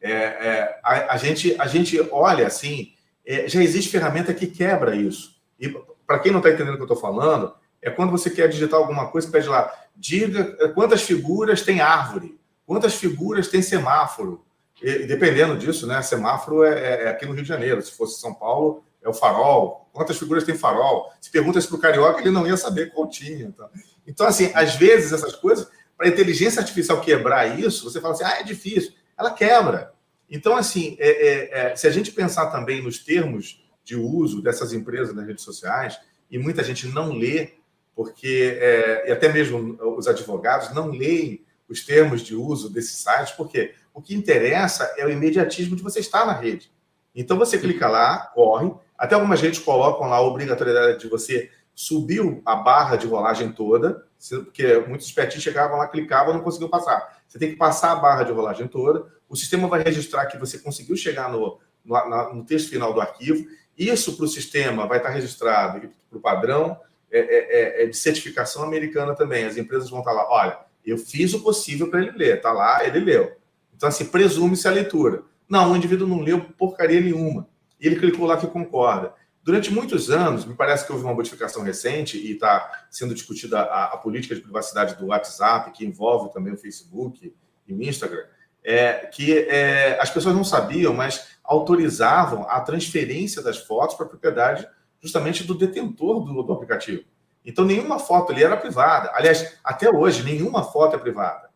C: É, é, a, a, gente, a gente olha assim, é, já existe ferramenta que quebra isso. E para quem não está entendendo o que eu estou falando, é quando você quer digitar alguma coisa, pede lá, diga quantas figuras tem árvore, quantas figuras tem semáforo. E, dependendo disso, né? Semáforo é, é, é, aqui no Rio de Janeiro. Se fosse São Paulo, é o farol. Quantas figuras tem farol? Se pergunta isso para o carioca, ele não ia saber qual tinha. Tá? Então, assim, às vezes essas coisas, para a inteligência artificial quebrar isso, você fala assim, ah, é difícil. Ela quebra. Então, assim, é, é, é, se a gente pensar também nos termos de uso dessas empresas nas redes sociais, e muita gente não lê porque é, e até mesmo os advogados não leem os termos de uso desses sites, porque o que interessa é o imediatismo de você estar na rede. Então você clica lá, corre, até algumas redes colocam lá a obrigatoriedade de você subir a barra de rolagem toda, porque muitos espertinhos chegavam lá, clicavam e não conseguiam passar. Você tem que passar a barra de rolagem toda, o sistema vai registrar que você conseguiu chegar no, no, no texto final do arquivo, isso para o sistema vai estar registrado para o padrão, é é, é, é, de certificação americana também. As empresas vão estar lá, olha, eu fiz o possível para ele ler, tá lá, ele leu. Então, assim, presume-se a leitura. Não, o indivíduo não leu porcaria nenhuma. E ele clicou lá que concorda. Durante muitos anos, me parece que houve uma modificação recente e está sendo discutida a, a, política de privacidade do WhatsApp, que envolve também o Facebook e o Instagram, é, que é, as pessoas não sabiam, mas autorizavam a transferência das fotos para a propriedade justamente do detentor do, do aplicativo. Então, nenhuma foto ali era privada. Aliás, até hoje, nenhuma foto é privada.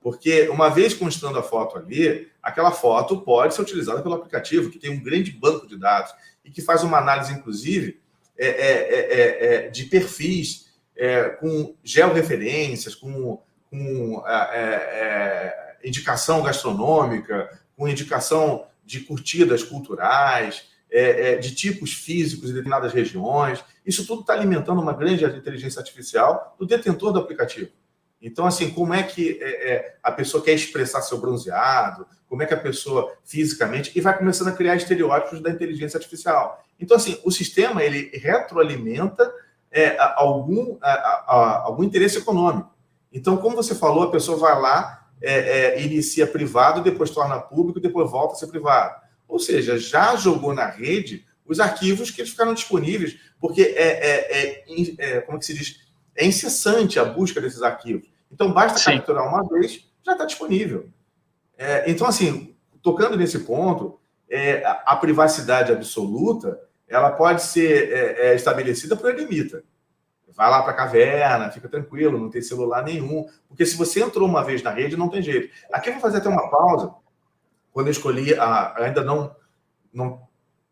C: Porque uma vez constando a foto ali, aquela foto pode ser utilizada pelo aplicativo, que tem um grande banco de dados e que faz uma análise, inclusive, é, é, é, é, é de perfis é, com georreferências, com, com indicação gastronômica, com indicação de curtidas culturais, de tipos físicos em determinadas regiões. Isso tudo está alimentando uma grande inteligência artificial do detentor do aplicativo. Então, assim, como é que é, é, a pessoa quer expressar seu bronzeado, como é que a pessoa fisicamente, e vai começando a criar estereótipos da inteligência artificial. Então, assim, o sistema, ele retroalimenta é, algum, a, a, algum interesse econômico. Então, como você falou, a pessoa vai lá, é, é, inicia privado, depois torna público, depois volta a ser privado. Ou seja, já jogou na rede os arquivos que ficaram disponíveis, porque é, é, é como que se diz, é incessante a busca desses arquivos. Então, basta Sim. capturar uma vez, já está disponível. É, então, assim, tocando nesse ponto, é, a, privacidade absoluta ela pode ser é, é estabelecida por eremita. Vai lá para a caverna, fica tranquilo, não tem celular nenhum. Porque se você entrou uma vez na rede, não tem jeito. Aqui eu vou fazer até uma pausa. Quando eu escolhi, a, ainda não não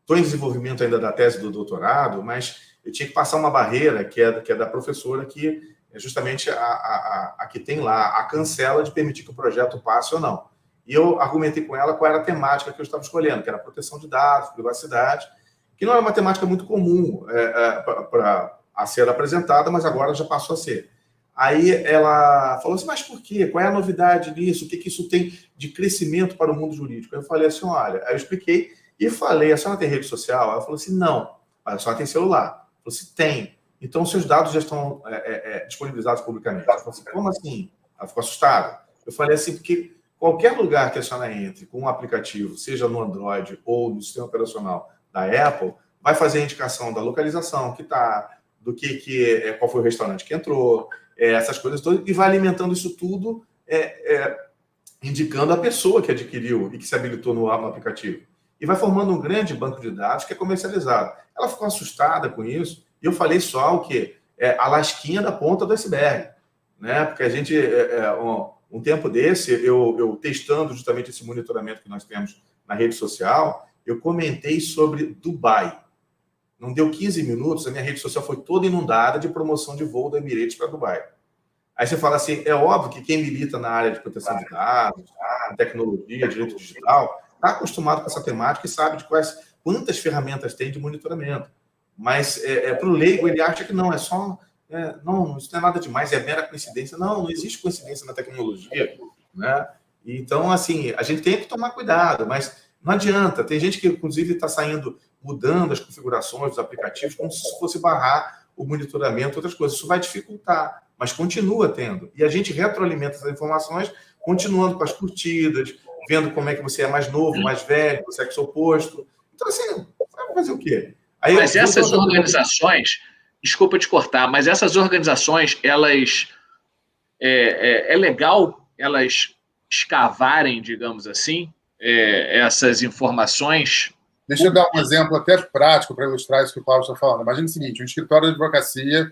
C: estou em desenvolvimento ainda da tese do doutorado, mas eu tinha que passar uma barreira que é, que é da professora que é justamente a, a, a, que tem lá a cancela de permitir que o projeto passe ou não. E eu argumentei com ela qual era a temática que eu estava escolhendo, que era proteção de dados, privacidade, que não era uma temática muito comum é, é, para a ser apresentada, mas agora já passou a ser. Aí ela falou assim, mas por quê? Qual é a novidade nisso? O que, que isso tem de crescimento para o mundo jurídico? Eu falei assim, olha, aí eu expliquei e falei, a senhora tem rede social? Ela falou assim, não. A senhora tem celular? Eu falei assim, tem. Então, seus dados já estão é, é, é disponibilizados publicamente. Ela falou assim, como assim? Ela ficou assustada. Eu falei assim, porque qualquer lugar que a senhora entre com um aplicativo, seja no Android ou no sistema operacional da Apple, vai fazer a indicação da localização que está, do que, que é, qual foi o restaurante que entrou, é, essas coisas todas, e vai alimentando isso tudo, é, é, indicando a pessoa que adquiriu e que se habilitou no, no aplicativo. E vai formando um grande banco de dados que é comercializado. Ela ficou assustada com isso eu falei só o quê? É, a lasquinha da ponta do iceberg. Né? Porque a gente, é, é, um, um, tempo desse, eu, eu testando justamente esse monitoramento que nós temos na rede social, eu comentei sobre Dubai. Não deu 15 minutos, a minha rede social foi toda inundada de promoção de voo da Emirates para Dubai. Aí você fala assim, é óbvio que quem milita na área de proteção de dados, tecnologia, direito digital, está acostumado com essa temática e sabe de quais, quantas ferramentas tem de monitoramento. Mas é, é para o leigo, ele acha que não, é só. É, não, isso não é nada demais, é mera coincidência. Não, não existe coincidência na tecnologia. Né? Então, assim, a gente tem que tomar cuidado, mas não adianta. Tem gente que, inclusive, está saindo, mudando as configurações dos aplicativos, como se fosse barrar o monitoramento, outras coisas. Isso vai dificultar, mas continua tendo. E a gente retroalimenta essas informações, continuando com as curtidas, vendo como é que você é mais novo, mais velho, o sexo oposto. Então, assim, vai fazer o quê?
A: Aí mas essas organizações, desculpa te cortar, mas essas organizações, elas é, é, é legal elas escavarem, digamos assim, é, essas informações.
B: Deixa eu dar um exemplo até prático para ilustrar isso que o Paulo está falando. Imagina o seguinte: um escritório de advocacia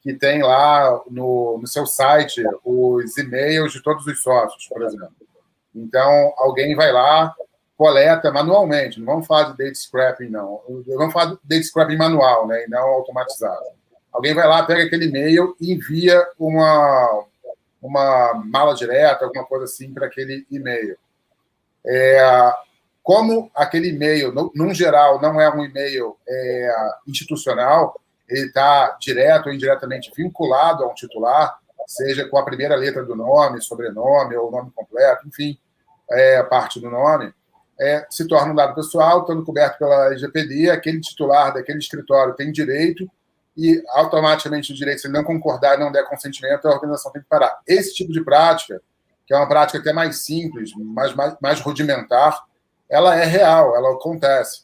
B: que tem lá no, no seu site os e-mails de todos os sócios, por exemplo. Então, alguém vai lá, coleta manualmente, não vamos falar de date scrapping, não. Vamos falar de date scrapping manual, né, e não automatizado. Alguém vai lá, pega aquele e-mail e envia uma, uma mala direta, alguma coisa assim, para aquele e-mail. É, como aquele e-mail, num geral, não é um e-mail é, institucional, ele está direto ou indiretamente vinculado a um titular, seja com a primeira letra do nome, sobrenome ou nome completo, enfim, é, parte do nome, é, se torna um dado pessoal, estando coberto pela LGPD, aquele titular daquele escritório tem direito e automaticamente o direito, se ele não concordar e não der consentimento, a organização tem que parar. Esse tipo de prática, que é uma prática até mais simples, mais, mais, mais rudimentar, ela é real, ela acontece.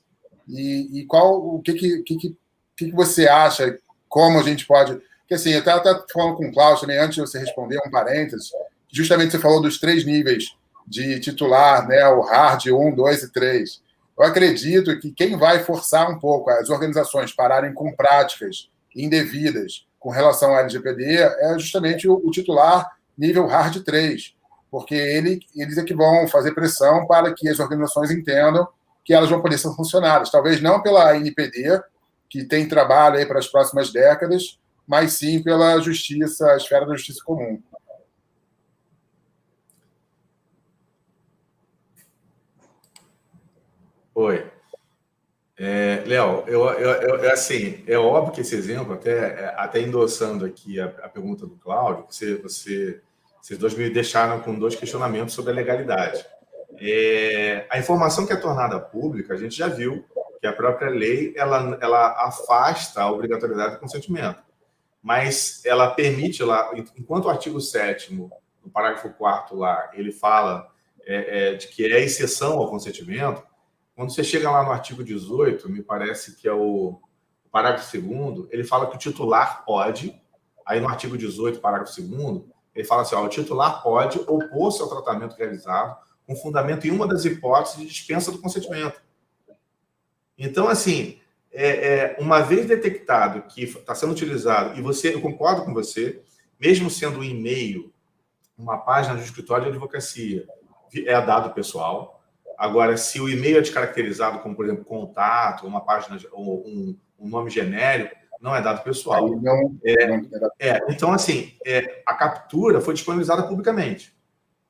B: E, e qual o que que, que, que, você acha? Como a gente pode. Porque assim, eu estava falando com o Klaus também, antes de você responder, um parênteses, justamente você falou dos três níveis de titular, né, o hard 1, 2 e 3. Eu acredito que quem vai forçar um pouco as organizações pararem com práticas indevidas com relação ao LGPD é justamente o, o titular nível hard 3. porque ele, eles é que vão fazer pressão para que as organizações entendam que elas vão poder ser funcionadas. Talvez não pela NPD, que tem trabalho aí para as próximas décadas, mas sim pela justiça, a esfera da justiça comum.
C: Oi. É, Léo, eu, eu, eu, assim, é óbvio que esse exemplo, até, até endossando aqui a, a pergunta do Cláudio, você, você, vocês dois me deixaram com dois questionamentos sobre a legalidade. É, a informação que é tornada pública, a gente já viu que a própria lei ela, ela afasta a obrigatoriedade do consentimento, mas ela permite lá, enquanto o artigo 7 no parágrafo 4 lá, ele fala é, é, de que é exceção ao consentimento, quando você chega lá no artigo 18, me parece que é o, parágrafo 2 ele fala que o titular pode, aí no artigo 18, parágrafo 2 ele fala assim, ó, o titular pode opor-se ao tratamento realizado com fundamento em uma das hipóteses de dispensa do consentimento. Então, assim, é, é, uma vez detectado que está sendo utilizado, e você, eu concordo com você, mesmo sendo um e-mail, uma página do escritório de advocacia, é dado pessoal, Agora, se o e-mail é descaracterizado como, por exemplo, contato, uma página ou um, um nome genérico, não é dado pessoal. Não, é, não é, é, então, assim, é, a captura foi disponibilizada publicamente.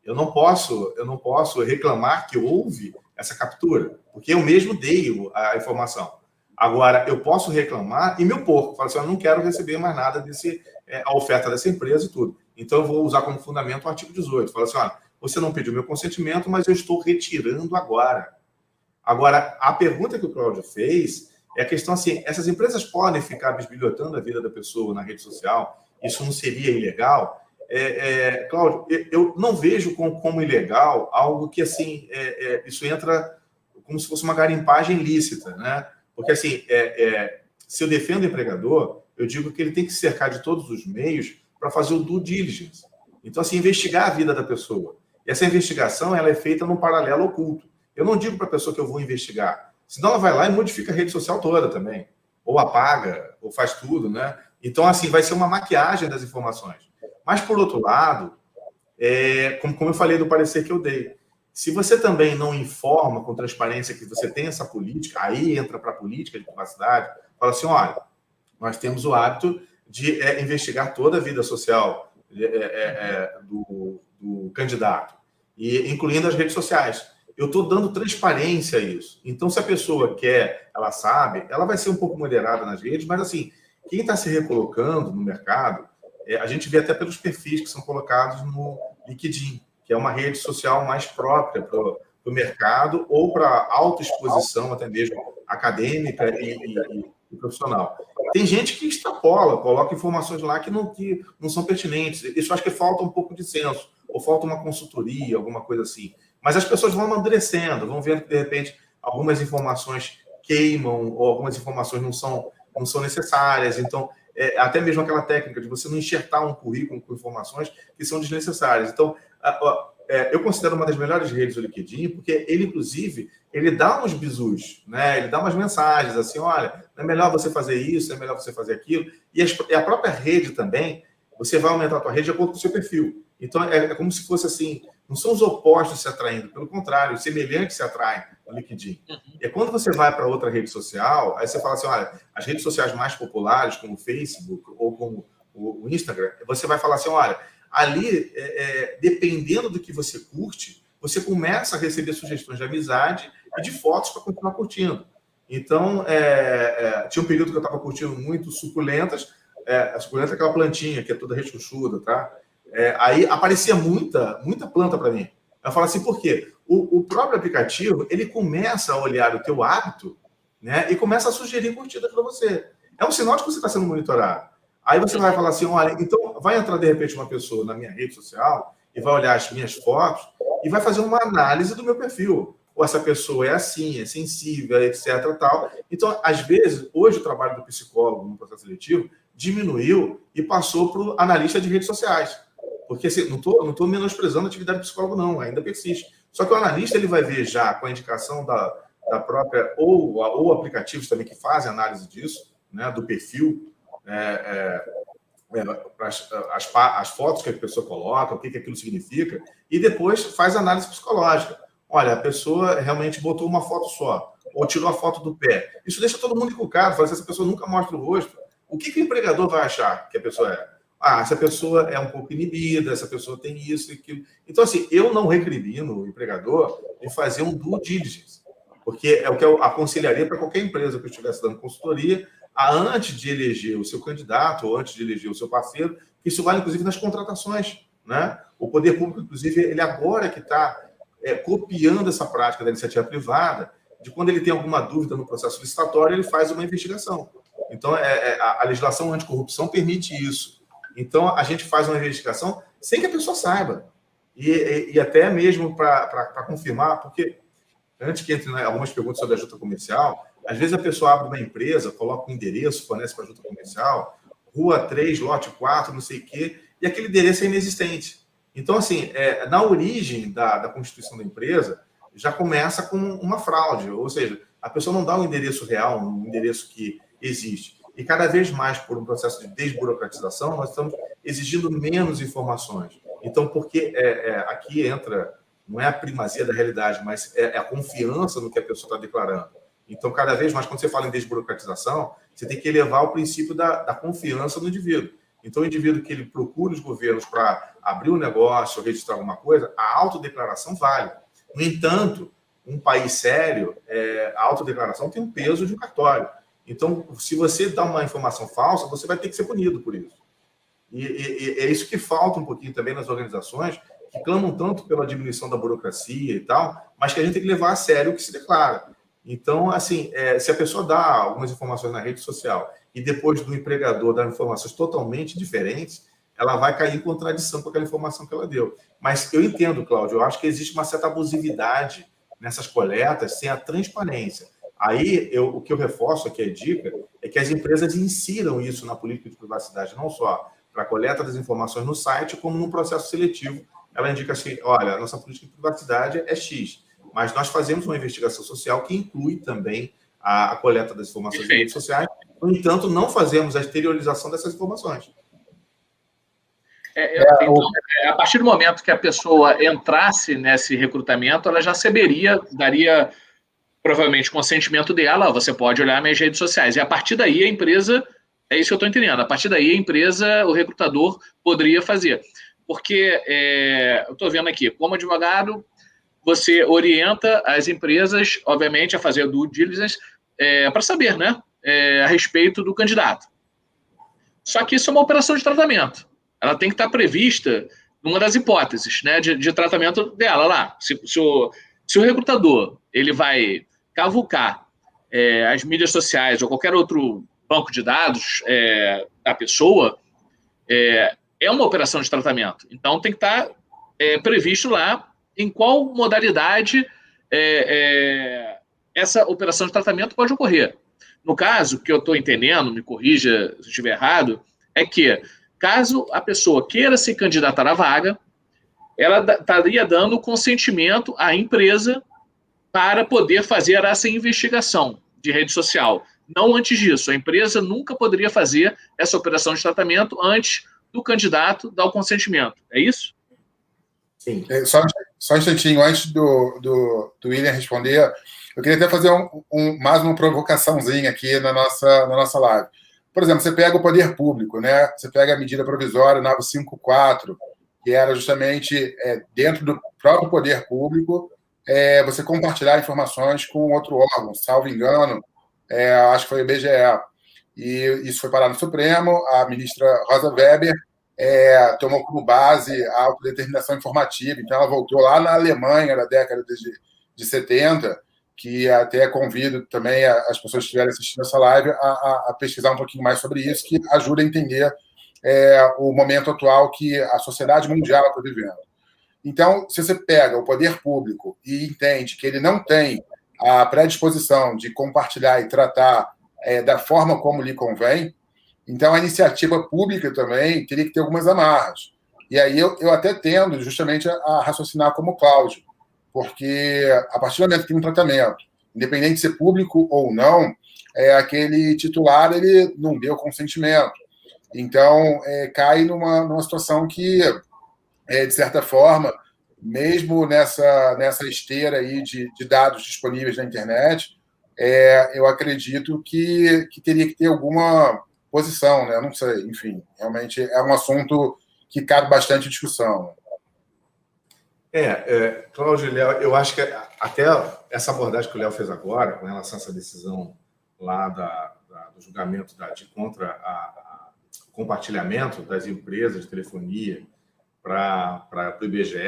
C: Eu não posso, eu não posso reclamar que houve essa captura, porque eu mesmo dei a informação. Agora, eu posso reclamar e me opor. Falar assim, eu não quero receber mais nada desse, é, a oferta dessa empresa e tudo. Então, eu vou usar como fundamento o artigo 18. Fala assim, olha, você não pediu meu consentimento, mas eu estou retirando agora. Agora, a pergunta que o Cláudio fez é a questão assim: essas empresas podem ficar bisbilhotando a vida da pessoa na rede social? Isso não seria ilegal? É, é, Cláudio, eu não vejo como, como ilegal algo que assim é, é isso entra como se fosse uma garimpagem lícita, né? Porque assim, é, é, se eu defendo o empregador, eu digo que ele tem que cercar de todos os meios para fazer o due diligence. Então, assim, investigar a vida da pessoa. E essa investigação ela é feita num paralelo oculto. Eu não digo para a pessoa que eu vou investigar, senão ela vai lá e modifica a rede social toda também, ou apaga, ou faz tudo, né? Então, assim, vai ser uma maquiagem das informações. Mas, por outro lado, é, como, como eu falei do parecer que eu dei, se você também não informa com transparência que você tem essa política, aí entra para a política de privacidade, fala assim: olha, nós temos o hábito de é, investigar toda a vida social é, é, é do, do candidato, e incluindo as redes sociais. Eu estou dando transparência a isso. Então, se a pessoa quer, ela sabe, ela vai ser um pouco moderada nas redes, mas assim, quem está se recolocando no mercado, é, a gente vê até pelos perfis que são colocados no LinkedIn, que é uma rede social mais própria para o mercado ou para autoexposição, até mesmo acadêmica e, e, e, profissional. Tem gente que extrapola, coloca informações lá que não, que não são pertinentes. Isso acho que falta um pouco de senso ou falta uma consultoria, alguma coisa assim. Mas as pessoas vão amadurecendo, vão vendo que, de repente, algumas informações queimam ou algumas informações não são, não são necessárias. Então, é, até mesmo aquela técnica de você não enxertar um currículo com informações que são desnecessárias. Então, a, a, é, eu considero uma das melhores redes do LinkedIn, porque ele, inclusive, ele dá uns bisus, né? Ele dá umas mensagens assim, olha, é melhor você fazer isso, é melhor você fazer aquilo. E a própria rede também, você vai aumentar a tua rede de acordo com o seu perfil. Então, é, é, como se fosse assim, não são os opostos se atraindo, pelo contrário, os semelhantes se atraem no LinkedIn. Uhum. E é quando você vai para outra rede social, aí você fala assim, olha, as redes sociais mais populares, como o Facebook ou como o Instagram, você vai falar assim, olha, ali, é, é, dependendo do que você curte, você começa a receber sugestões de amizade e de fotos para continuar curtindo. Então, é, é, tinha um período que eu estava curtindo muito suculentas, é, a suculenta é aquela plantinha que é toda rechuchuda, tá? É, aí aparecia muita, muita planta para mim. Eu falo assim, por quê? O, o, próprio aplicativo, ele começa a olhar o teu hábito, né? E começa a sugerir curtidas para você. É um sinal de que você está sendo monitorado. Aí você vai falar assim, olha, então vai entrar de repente uma pessoa na minha rede social e vai olhar as minhas fotos e vai fazer uma análise do meu perfil. Ou essa pessoa é assim, é sensível, etc. Tal. Então, às vezes, hoje o trabalho do psicólogo no processo seletivo diminuiu e passou para o analista de redes sociais. Porque assim, não estou não tô menosprezando a atividade psicólogo, não, ainda persiste. Só que o analista ele vai ver já com a indicação da, da própria, ou, ou aplicativos também que fazem análise disso, né, do perfil, é, é, é, as, as, as, fotos que a pessoa coloca, o que, que aquilo significa, e depois faz análise psicológica. Olha, a pessoa realmente botou uma foto só, ou tirou a foto do pé. Isso deixa todo mundo encucado, fala assim, essa pessoa nunca mostra o rosto. O que, que o empregador vai achar que a pessoa é? Ah, essa pessoa é um pouco inibida, essa pessoa tem isso e aquilo. Então, assim, eu não recrimino o empregador de fazer um due diligence, porque é o que eu aconselharia para qualquer empresa que estivesse dando consultoria, antes de eleger o seu candidato ou antes de eleger o seu parceiro, isso vale inclusive nas contratações. Né? O poder público, inclusive, ele agora que está é, copiando essa prática da iniciativa privada, de quando ele tem alguma dúvida no processo licitatório, ele faz uma investigação. Então, é, é, a legislação anticorrupção permite isso. Então, a gente faz uma investigação sem que a pessoa saiba. E, e, e até mesmo para confirmar, porque antes que entre né, algumas perguntas sobre a junta comercial, às vezes a pessoa abre uma empresa, coloca um endereço, fornece para a junta comercial, rua 3, lote 4, não sei o quê, e aquele endereço é inexistente. Então, assim, é, na origem da, da constituição da empresa, já começa com uma fraude, ou seja, a pessoa não dá um endereço real, um endereço que existe. E cada vez mais, por um processo de desburocratização, nós estamos exigindo menos informações. Então, porque é, é, aqui entra, não é a primazia da realidade, mas é, é a confiança no que a pessoa está declarando. Então, cada vez mais, quando você fala em desburocratização, você tem que elevar o princípio da, da confiança no indivíduo. Então, o indivíduo que ele procura os governos para abrir um negócio, registrar alguma coisa, a autodeclaração vale. No entanto, um país sério, é, a autodeclaração tem um peso de um cartório. Então, se você dá uma informação falsa, você vai ter que ser punido por isso. E, e, e é isso que falta um pouquinho também nas organizações, que clamam tanto pela diminuição da burocracia e tal, mas que a gente tem que levar a sério o que se declara. Então, assim, é, se a pessoa dá algumas informações na rede social e depois do empregador dar informações totalmente diferentes, ela vai cair em contradição com aquela informação que ela deu. Mas eu entendo, Cláudio, eu acho que existe uma certa abusividade nessas coletas sem a transparência. Aí, eu, o que eu reforço aqui, a dica, é que as empresas insiram isso na política de privacidade, não só para a coleta das informações no site, como no processo seletivo. Ela indica assim: olha, nossa política de privacidade é X mas nós fazemos uma investigação social que inclui também a, a coleta das informações Perfeito. redes sociais. No entanto, não fazemos a exteriorização dessas informações.
A: É, então, a partir do momento que a pessoa entrasse nesse recrutamento, ela já saberia, daria provavelmente consentimento dela, você pode olhar minhas redes sociais. E a partir daí a empresa, é isso que eu estou entendendo, a partir daí a empresa, o recrutador poderia fazer. Porque é, eu estou vendo aqui, como advogado, você orienta as empresas, obviamente, a fazer due diligence é, para saber, né, é, a respeito do candidato. Só que isso é uma operação de tratamento. Ela tem que estar prevista numa das hipóteses, né, de, de tratamento dela lá. Se, se, o, se, o, recrutador ele vai cavucar é, as mídias sociais ou qualquer outro banco de dados é, da pessoa, é, é uma operação de tratamento. Então tem que estar é, previsto lá em qual modalidade é, é, essa operação de tratamento pode ocorrer. No caso, que eu estou entendendo, me corrija se estiver errado, é que caso a pessoa queira se candidatar à vaga, ela estaria dando consentimento à empresa para poder fazer essa investigação de rede social. Não antes disso. A empresa nunca poderia fazer essa operação de tratamento antes do candidato dar o consentimento. É isso?
B: Sim. É, só, só um instantinho, antes do, do, do William responder, eu queria até fazer um, um, mais uma provocaçãozinha aqui na nossa, na nossa live. Por exemplo, você pega o poder público, né? Você pega a medida provisória 954, que era justamente é, dentro do próprio poder público, é, você compartilhar informações com outro órgão, salvo engano, é, acho que foi o IBGE. E isso foi parar no Supremo, a ministra Rosa Weber é, tomou como base a autodeterminação informativa. Então, ela voltou lá na Alemanha, na década de, de 70, que até convido também as pessoas que estiverem assistindo essa live a, a, a, pesquisar um pouquinho mais sobre isso, que ajuda a entender é, o momento atual que a sociedade mundial está vivendo. Então, se você pega o poder público e entende que ele não tem a predisposição de compartilhar e tratar é, da forma como lhe convém, então, a iniciativa pública também teria que ter algumas amarras. E aí eu, eu até tendo justamente a, a raciocinar como Cláudio, porque a partir do momento que tem um tratamento, independente de ser público ou não, é, aquele titular ele não deu consentimento. Então, é, cai numa, numa situação que, é, de certa forma, mesmo nessa, nessa esteira aí de, de dados disponíveis na internet, é, eu acredito que, que teria que ter alguma posição, né? Não sei, enfim, realmente é um assunto que cabe bastante discussão.
C: É, é Cláudio Léo, eu acho que até essa abordagem que o Léo fez agora, com relação a essa decisão lá da, da do julgamento da, de contra a compartilhamento das empresas de telefonia para o IBGE,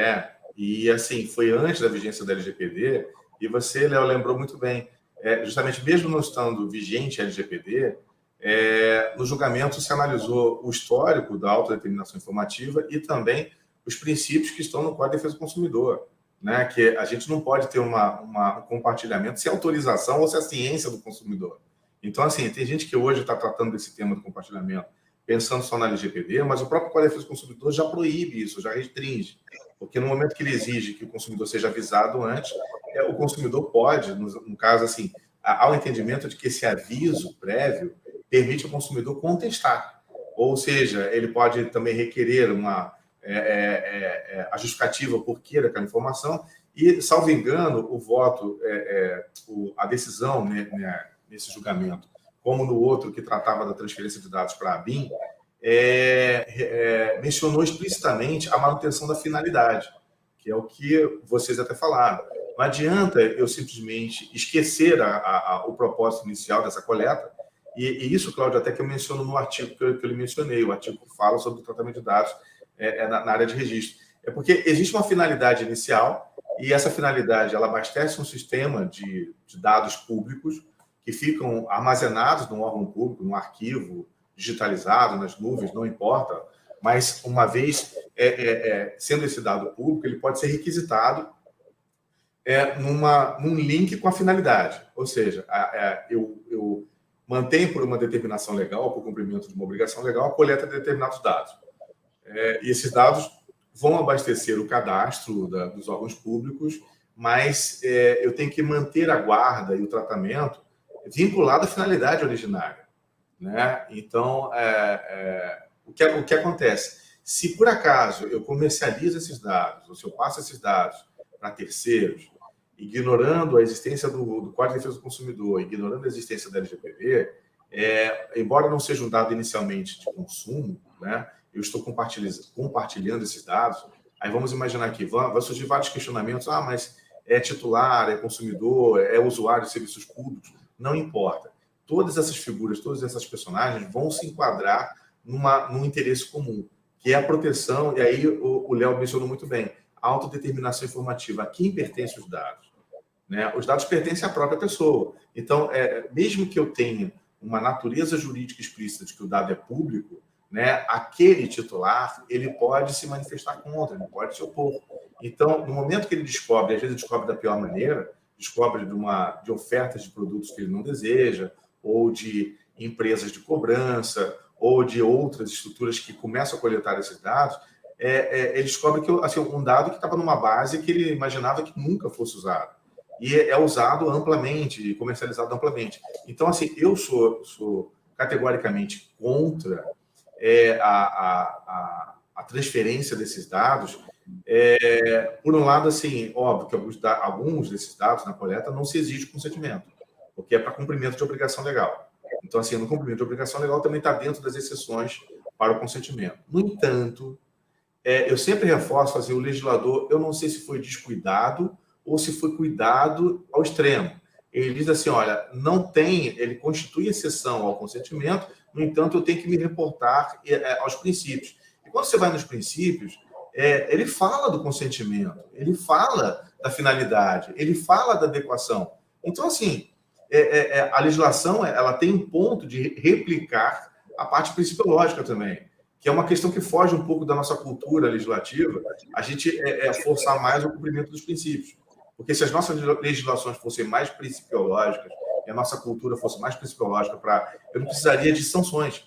C: e assim, foi antes da vigência da LGPD, e você, Léo, lembrou muito bem, é, justamente mesmo não estando vigente a LGPD, é, no julgamento se analisou o histórico da autodeterminação informativa e também os princípios que estão no Código de Defesa do Consumidor. Né? Que a gente não pode ter uma, uma, um compartilhamento sem autorização ou sem a ciência do consumidor. Então, assim, tem gente que hoje está tratando desse tema do compartilhamento pensando só na LGPD, mas o próprio Código de Defesa do Consumidor já proíbe isso, já restringe. Porque no momento que ele exige que o consumidor seja avisado antes, é, o consumidor pode, no, no caso assim, há o entendimento de que esse aviso prévio permite ao consumidor contestar. Ou seja, ele pode também requerer uma, é, é, é, é a justificativa por que daquela informação e, salvo engano, o voto, é, o, a decisão né, né, nesse julgamento como no outro que tratava da transferência de dados para a BIM, é, é, mencionou explicitamente a manutenção da finalidade, que é o que vocês até falaram. Não adianta eu simplesmente esquecer a, a, a, o propósito inicial dessa coleta, e, e, isso, Cláudio, até que eu menciono no artigo que eu, que eu lhe mencionei, o artigo que fala sobre o tratamento de dados é, é na, na área de registro. É porque existe uma finalidade inicial, e essa finalidade ela abastece um sistema de, de dados públicos, que ficam armazenados num órgão público, num arquivo digitalizado, nas nuvens, não importa, mas uma vez é, é, é, sendo esse dado público, ele pode ser requisitado é, numa, num link com a finalidade. Ou seja, a, a, eu, eu mantenho por uma determinação legal, por cumprimento de uma obrigação legal, a coleta de determinados dados. É, e esses dados vão abastecer o cadastro da, dos órgãos públicos, mas é, eu tenho que manter a guarda e o tratamento vinculado à finalidade originária. Né? Então, é, é, o, que, o que acontece? Se por acaso eu comercializo esses dados, ou se eu passo esses dados para terceiros, ignorando a existência do, do Código de Defesa do Consumidor, ignorando a existência da LGPD, é, embora não seja um dado inicialmente de consumo, né, eu estou compartilhando, compartilhando esses dados. Aí vamos imaginar aqui, vai, vai surgir vários questionamentos. Ah, mas é titular, é consumidor, é usuário de serviços públicos não importa. Todas essas figuras, todas essas personagens vão se enquadrar numa, num interesse comum, que é a proteção, e aí o Léo mencionou muito bem, a autodeterminação informativa. A quem pertencem os dados? Né? Os dados pertencem à própria pessoa. Então, é, mesmo que eu tenha uma natureza jurídica explícita de que o dado é público, né, aquele titular ele pode se manifestar contra, ele pode se opor. Então, no momento que ele descobre, às vezes descobre da pior maneira, descobre de, uma, de ofertas de produtos que ele não deseja, ou de empresas de cobrança, ou de outras estruturas que começam a coletar esses dados, é, é, ele descobre que assim, um dado que estava numa base que ele imaginava que nunca fosse usado. E é, é usado amplamente, comercializado amplamente. Então, assim, eu sou, sou categoricamente contra é, a, a, a, a transferência desses dados é, por um lado, assim, óbvio que alguns, alguns desses dados na coleta não se exige consentimento, porque é para cumprimento de obrigação legal. Então, assim, no cumprimento de obrigação legal também está dentro das exceções para o consentimento. No entanto, é, eu sempre reforço, assim, o legislador, eu não sei se foi descuidado ou se foi cuidado ao extremo. Ele diz assim, olha, não tem, ele constitui exceção ao consentimento, no entanto, eu tenho que me reportar é, aos princípios. E quando você vai nos princípios, é, ele fala do consentimento, ele fala da finalidade, ele fala da adequação. Então, assim, é, é, é a legislação ela tem um ponto de replicar a parte principiológica também, que é uma questão que foge um pouco da nossa cultura legislativa, a gente é, é forçar mais o cumprimento dos princípios. Porque se as nossas legislações fossem mais principiológicas, e a nossa cultura fosse mais principiológica, para eu não precisaria de sanções.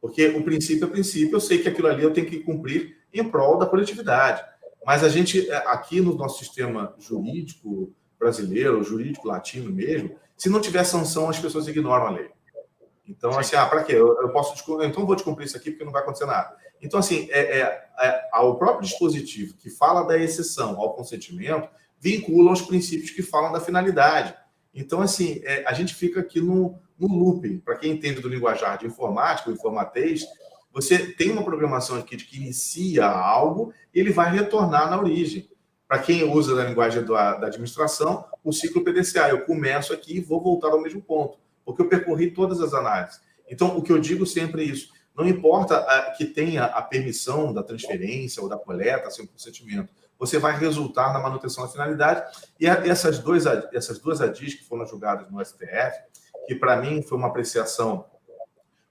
C: Porque o princípio é princípio, eu sei que aquilo ali eu tenho que cumprir em prol da coletividade. Mas a gente, é, aqui no nosso sistema jurídico brasileiro, jurídico latino mesmo, se não tiver sanção, as pessoas ignoram a lei. Então, Sim. assim, ah, para quê? Eu, eu, posso então vou descumprir isso aqui porque não vai acontecer nada. Então, assim, é, é, é, o próprio dispositivo que fala da exceção ao consentimento vincula os princípios que falam da finalidade. Então, assim, é, a gente fica aqui no, no looping. Para quem entende do linguajar de informática, informatês, você tem uma programação aqui de que inicia algo e ele vai retornar na origem. Para quem usa da linguagem da, da administração, o ciclo PDCA. Eu começo aqui e vou voltar ao mesmo ponto, porque eu percorri todas as análises. Então, o que eu digo sempre é isso. Não importa ah, que tenha a permissão da transferência ou da coleta sem consentimento, você vai resultar na manutenção da finalidade. E essas, dois, essas duas ADIs que foram julgadas no STF, que para mim foi uma apreciação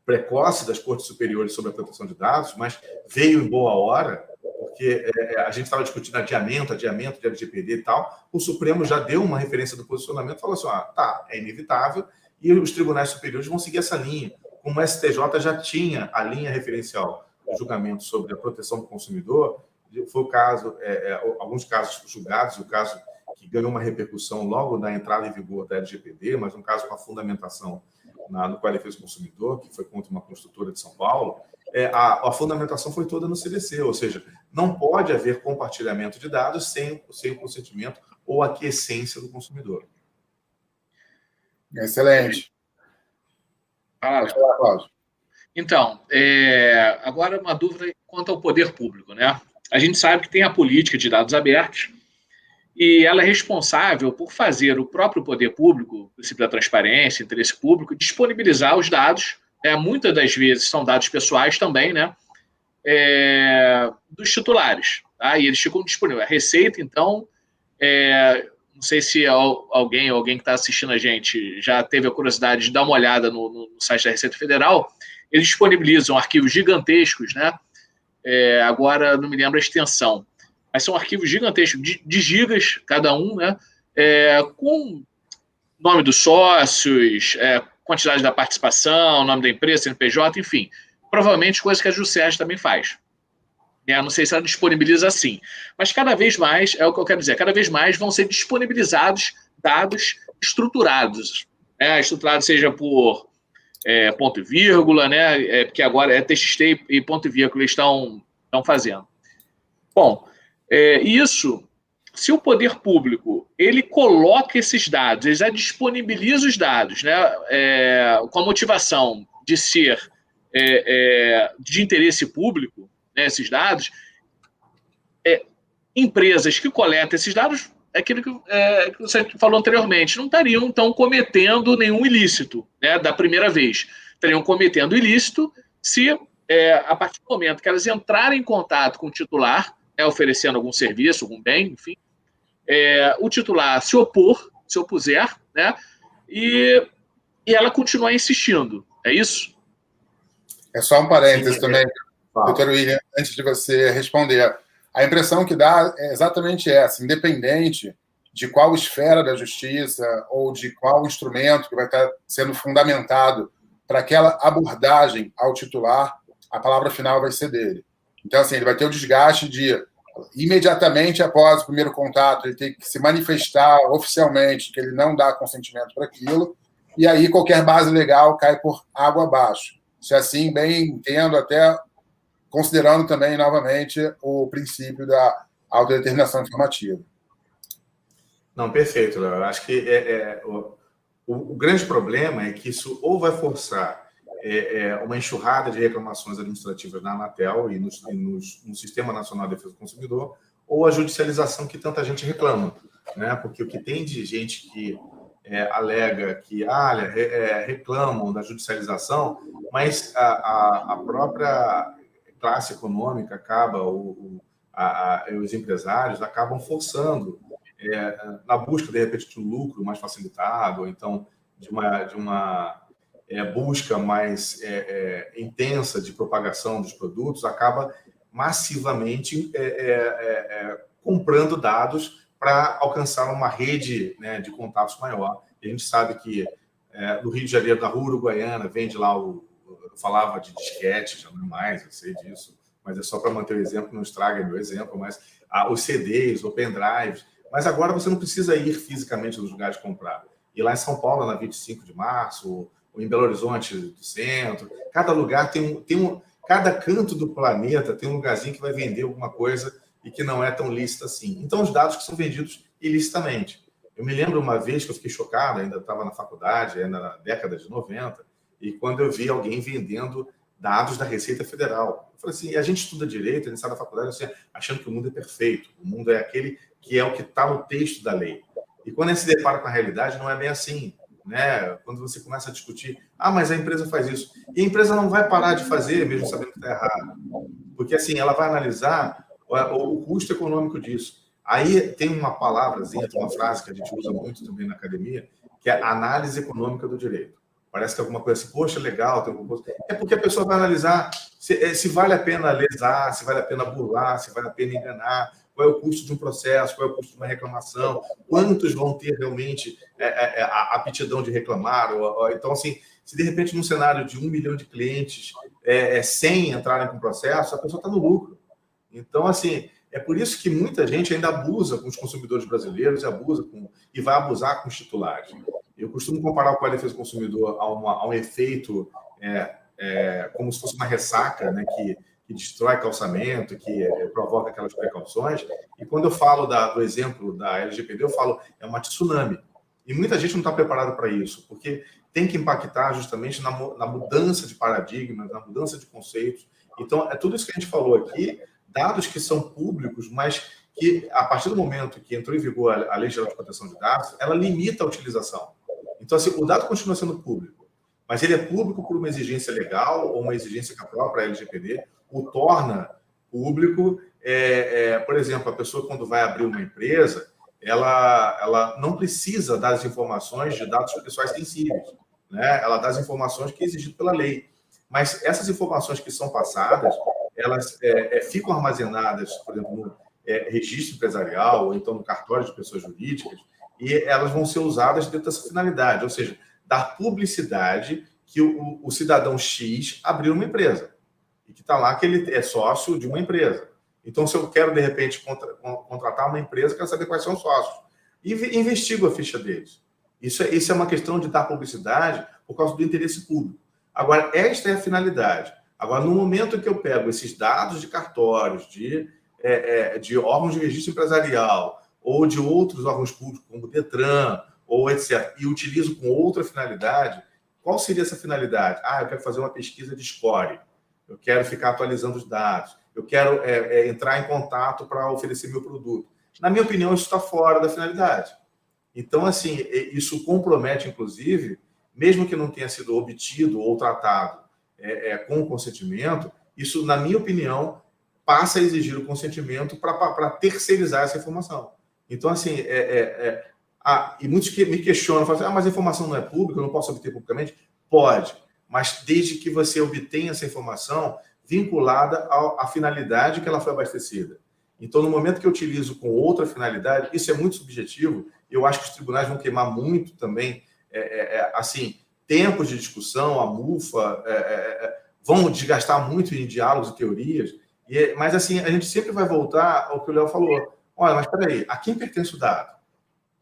C: precoce das cortes superiores sobre a proteção de dados, mas veio em boa hora, porque é, é a gente estava discutindo adiamento, adiamento de LGPD e tal. O Supremo já deu uma referência do posicionamento, falou assim: ah, tá, é inevitável, e os tribunais superiores vão seguir essa linha. Como o STJ já tinha a linha referencial do julgamento sobre a proteção do consumidor, foi o caso, é, é, alguns casos julgados, o caso que ganhou uma repercussão logo na entrada em vigor da LGPD, mas um caso com a fundamentação na, no de Defesa do Consumidor, que foi contra uma construtora de São Paulo, é, a, a, fundamentação foi toda no CDC, ou seja, não pode haver compartilhamento de dados sem, sem o consentimento ou a aquiescência do consumidor.
B: Excelente.
A: Ah, Cláudio. Então, é, agora uma dúvida quanto ao poder público, né? A gente sabe que tem a política de dados abertos, e ela é responsável por fazer o próprio poder público, princípio da transparência, interesse público, disponibilizar os dados, é, muitas das vezes são dados pessoais também, né, é, dos titulares, tá? e eles ficam disponíveis. A Receita, então, é, não sei se alguém, alguém que está assistindo a gente já teve a curiosidade de dar uma olhada no, no site da Receita Federal, eles disponibilizam arquivos gigantescos, né, é, agora não me lembro a extensão, mas são arquivos gigantescos, de, de gigas cada um, né? É, com nome dos sócios, é, quantidade da participação, nome da empresa, CNPJ, enfim. Provavelmente coisas que a Juscerge também faz. É, não sei se ela disponibiliza assim. Mas cada vez mais, é o que eu quero dizer, cada vez mais vão ser disponibilizados dados estruturados. Né? Estruturados seja por é, ponto e vírgula, né? É, porque agora é TXT e ponto e vírgula estão, estão fazendo. Bom, é, isso, se o poder público ele coloca esses dados, ele já disponibiliza os dados, né, é, com a motivação de ser é, é de interesse público, né, esses dados, é, empresas que coletam esses dados, aquilo que, é, que, você falou anteriormente, não estariam então cometendo nenhum ilícito, né, da primeira vez, estariam cometendo ilícito se a partir do momento que elas entrarem em contato com o titular é, oferecendo algum serviço, algum bem, enfim, é, o titular se opor, se opuser, né, e, e ela continuar insistindo. É isso?
B: É só um parênteses Sim, também, é. doutor William, antes de você responder. A impressão que dá é exatamente essa, independente de qual esfera da justiça ou de qual instrumento que vai estar sendo fundamentado para aquela abordagem ao titular, a palavra final vai ser dele. Então, assim, ele vai ter o desgaste de imediatamente após o primeiro contato, ele tem que se manifestar oficialmente que ele não dá consentimento para aquilo, e aí qualquer base legal cai por água abaixo. Se assim, bem entendo, até considerando também, novamente, o princípio da autodeterminação informativa.
C: Não, perfeito, Léo. Acho que é, é o, o, grande problema é que isso ou vai forçar é, é, uma enxurrada de reclamações administrativas na Anatel e, nos, e no Sistema Nacional de Defesa do Consumidor, ou a judicialização que tanta gente reclama. Né? Porque o que tem de gente que é, alega que ah, é, reclamam da judicialização, mas a, a, a, própria classe econômica acaba, o, a, os empresários acabam forçando é, na busca, de repente, de um lucro mais facilitado, ou então de uma, de uma é, busca mais é, é, intensa de propagação dos produtos acaba massivamente é, é, é, comprando dados para alcançar uma rede né, de contatos maior. E a gente sabe que no Rio de Janeiro, da rua uruguaiana, vende lá o. Eu falava de disquete, já não é mais, eu sei disso, mas é só para manter o exemplo, não estraga meu exemplo, mas ah, os CDs, o pendrives. Mas agora você não precisa ir fisicamente nos lugares comprar. E lá em São Paulo, na 25 de março, em Belo Horizonte do centro. Cada lugar tem um, tem um. Cada canto do planeta tem um lugarzinho que vai vender alguma coisa e que não é tão lícita assim. Então, os dados que são vendidos ilicitamente. Eu me lembro uma vez que eu fiquei chocado, ainda estava na faculdade, ainda na década de 90, e quando eu vi alguém vendendo dados da Receita Federal. Eu falei assim, a gente estuda direito, a gente sai da faculdade assim, achando que o mundo é perfeito, o mundo é aquele que é o que está no texto da lei. E quando a gente se depara com a realidade, não é bem assim. Né? Quando você começa a discutir, ah, mas a empresa faz isso. E a empresa não vai parar de fazer, mesmo sabendo que está errado. Porque assim, ela vai analisar o, custo econômico disso. Aí tem uma palavrazinha, tem uma frase que a gente usa muito também na academia, que é análise econômica do direito. Parece que alguma coisa assim, poxa, legal, tem alguma coisa. É porque a pessoa vai analisar se, eh, se, vale a pena lesar, se vale a pena burlar, se vale a pena enganar, qual é o custo de um processo, qual é o custo de uma reclamação, quantos vão ter realmente é, é, a aptidão de reclamar. Ou, ou, então, assim, se de repente num cenário de um milhão de clientes, é, é 100 entrarem com processo, a pessoa está no lucro. Então, assim, é por isso que muita gente ainda abusa com os consumidores brasileiros e abusa com, e vai abusar com os titulares. Eu costumo comparar o Código de Defesa do Consumidor a, uma, a um efeito é, é, como se fosse uma ressaca, né, que, que destrói calçamento, que é, provoca aquelas precauções. E quando eu falo da, do exemplo da LGPD, eu falo é uma tsunami. E muita gente não está preparada para isso, porque tem que impactar justamente na, na mudança de paradigmas, na mudança de conceitos. Então, é tudo isso que a gente falou aqui, dados que são públicos, mas que, a partir do momento que entrou em vigor a Lei Geral de Proteção de Dados, ela limita a utilização. Então, assim, o dado continua sendo público, mas ele é público por uma exigência legal ou uma exigência que a própria LGPD o torna público. É, é, por exemplo, a pessoa, quando vai abrir uma empresa, ela, ela não precisa das informações de dados pessoais sensíveis. Né? Ela dá as informações que é exigido pela lei. Mas essas informações que são passadas, elas é, é ficam armazenadas, por exemplo, no é, registro empresarial ou então no cartório de pessoas jurídicas, e elas vão ser usadas dentro dessa finalidade, ou seja, dar publicidade que o, o cidadão X abriu uma empresa e que está lá que ele é sócio de uma empresa. Então, se eu quero, de repente, contra, contratar uma empresa, quero saber quais são os sócios. E investigo a ficha deles. Isso é, isso é uma questão de dar publicidade por causa do interesse público. Agora, esta é a finalidade. Agora, no momento que eu pego esses dados de cartórios, de, é, é, de órgãos de registro empresarial, ou de outros órgãos públicos, como o Detran, ou etc., e utilizo com outra finalidade, qual seria essa finalidade? Ah, eu quero fazer uma pesquisa de score, eu quero ficar atualizando os dados, eu quero é, é, entrar em contato para oferecer meu produto. Na minha opinião, isso está fora da finalidade. Então, assim, isso compromete, inclusive, mesmo que não tenha sido obtido ou tratado é, é com consentimento, isso, na minha opinião, passa a exigir o consentimento para terceirizar essa informação. Então, assim, é, é, é ah, e muitos que me questionam, falam assim, ah, mas a informação não é pública, eu não posso obter publicamente? Pode, mas desde que você obtenha essa informação vinculada à, finalidade que ela foi abastecida. Então, no momento que eu utilizo com outra finalidade, isso é muito subjetivo, eu acho que os tribunais vão queimar muito também, é, é, é assim, tempos de discussão, a MUFA, é, é, vão desgastar muito em diálogos e teorias, e, mas assim, a gente sempre vai voltar ao que o Léo falou. Olha, mas peraí, a quem pertence o dado?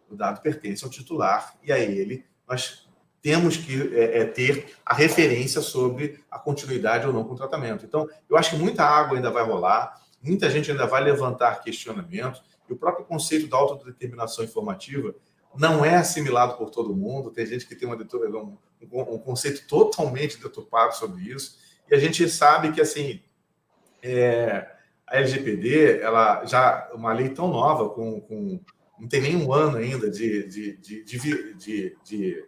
C: O dado pertence ao titular e a ele nós temos que é, é, ter a referência sobre a continuidade ou não com o tratamento. Então, eu acho que muita água ainda vai rolar, muita gente ainda vai levantar questionamentos, e o próprio conceito da autodeterminação informativa não é assimilado por todo mundo. Tem gente que tem uma, um, um conceito totalmente deturpado sobre isso, e a gente sabe que, assim, é, a LGPD, ela já uma lei tão nova, com, com não tem nem um ano ainda de, de, de, de, de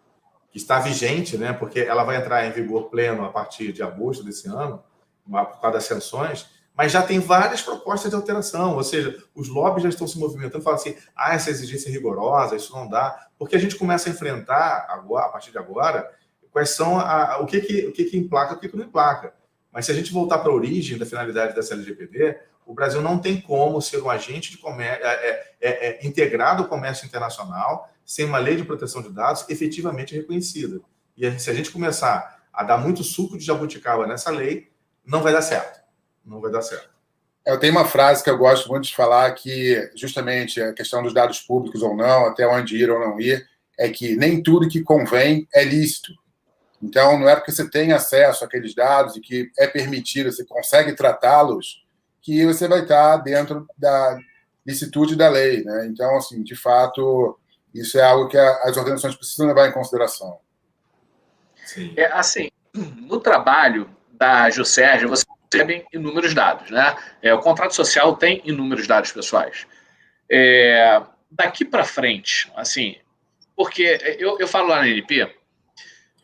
C: que está vigente, né? Porque ela vai entrar em vigor pleno a partir de agosto desse ano, por causa das sanções, mas já tem várias propostas de alteração, ou seja, os lobbies já estão se movimentando, falam assim, ah, essa exigência é rigorosa, isso não dá, porque a gente começa a enfrentar agora, a partir de agora, quais são a, o que que o que que emplaca, o que que não emplaca. Mas se a gente voltar para a origem da finalidade dessa LGPD, o Brasil não tem como ser um agente de comércio, é, é, é, é, integrado ao comércio internacional sem uma lei de proteção de dados efetivamente reconhecida. E se a gente começar a dar muito suco de jabuticaba nessa lei, não vai dar certo. Não vai dar certo.
B: Eu tenho uma frase que eu gosto muito de falar que justamente a questão dos dados públicos ou não, até onde ir ou não ir, é que nem tudo que convém é lícito. Então, não é porque você tem acesso àqueles dados e que é permitido, você consegue tratá-los, que você vai estar dentro da licitude da lei. Né? Então, assim, de fato, isso é algo que as organizações precisam levar em consideração.
A: Sim. É, assim, no trabalho da Juscerge, você recebe inúmeros dados. Né? É, o contrato social tem inúmeros dados pessoais. É, daqui para frente, assim, porque eu, eu falo lá na NP,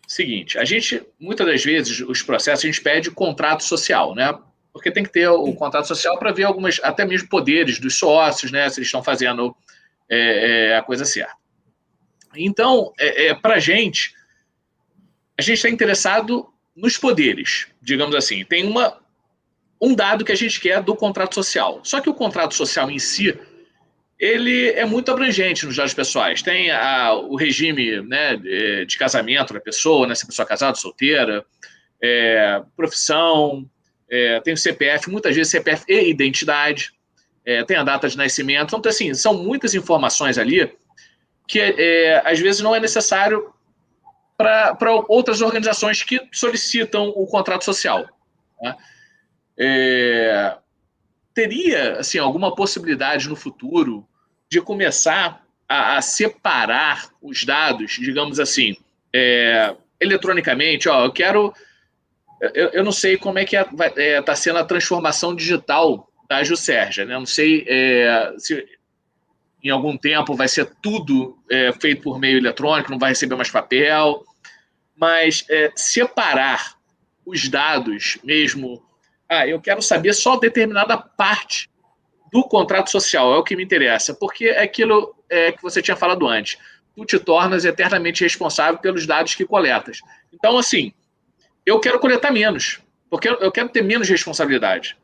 A: seguinte, a gente, muitas das vezes, os processos, a gente pede contrato social, né? Porque tem que ter o contrato social para ver algumas, até mesmo poderes dos sócios, né? Se eles estão fazendo é, é, a coisa certa. Então, é, é para a gente, a gente está interessado nos poderes, digamos assim. Tem uma, um dado que a gente quer do contrato social. Só que o contrato social em si, ele é muito abrangente nos dados pessoais. Tem a, o regime né, de, de, casamento da pessoa, né, se a pessoa é casada, solteira, é, profissão, é, tem o CPF, muitas vezes CPF e identidade, é, tem a data de nascimento. Então, assim, são muitas informações ali que é, às vezes não é necessário para outras organizações que solicitam o contrato social. Né? É, teria assim alguma possibilidade no futuro de começar a, a separar os dados, digamos assim, é, eletronicamente? Ó, eu quero, eu, eu, não sei como é que está é, tá sendo a transformação digital da Juscerja, né? Não sei é, se em algum tempo vai ser tudo é, feito por meio eletrônico, não vai receber mais papel, mas é, separar os dados mesmo ah, eu quero saber só determinada parte do contrato social, é o que me interessa, porque é aquilo é, que você tinha falado antes. Tu te tornas eternamente responsável pelos dados que coletas. Então, assim, eu quero coletar menos, porque eu quero ter menos responsabilidade.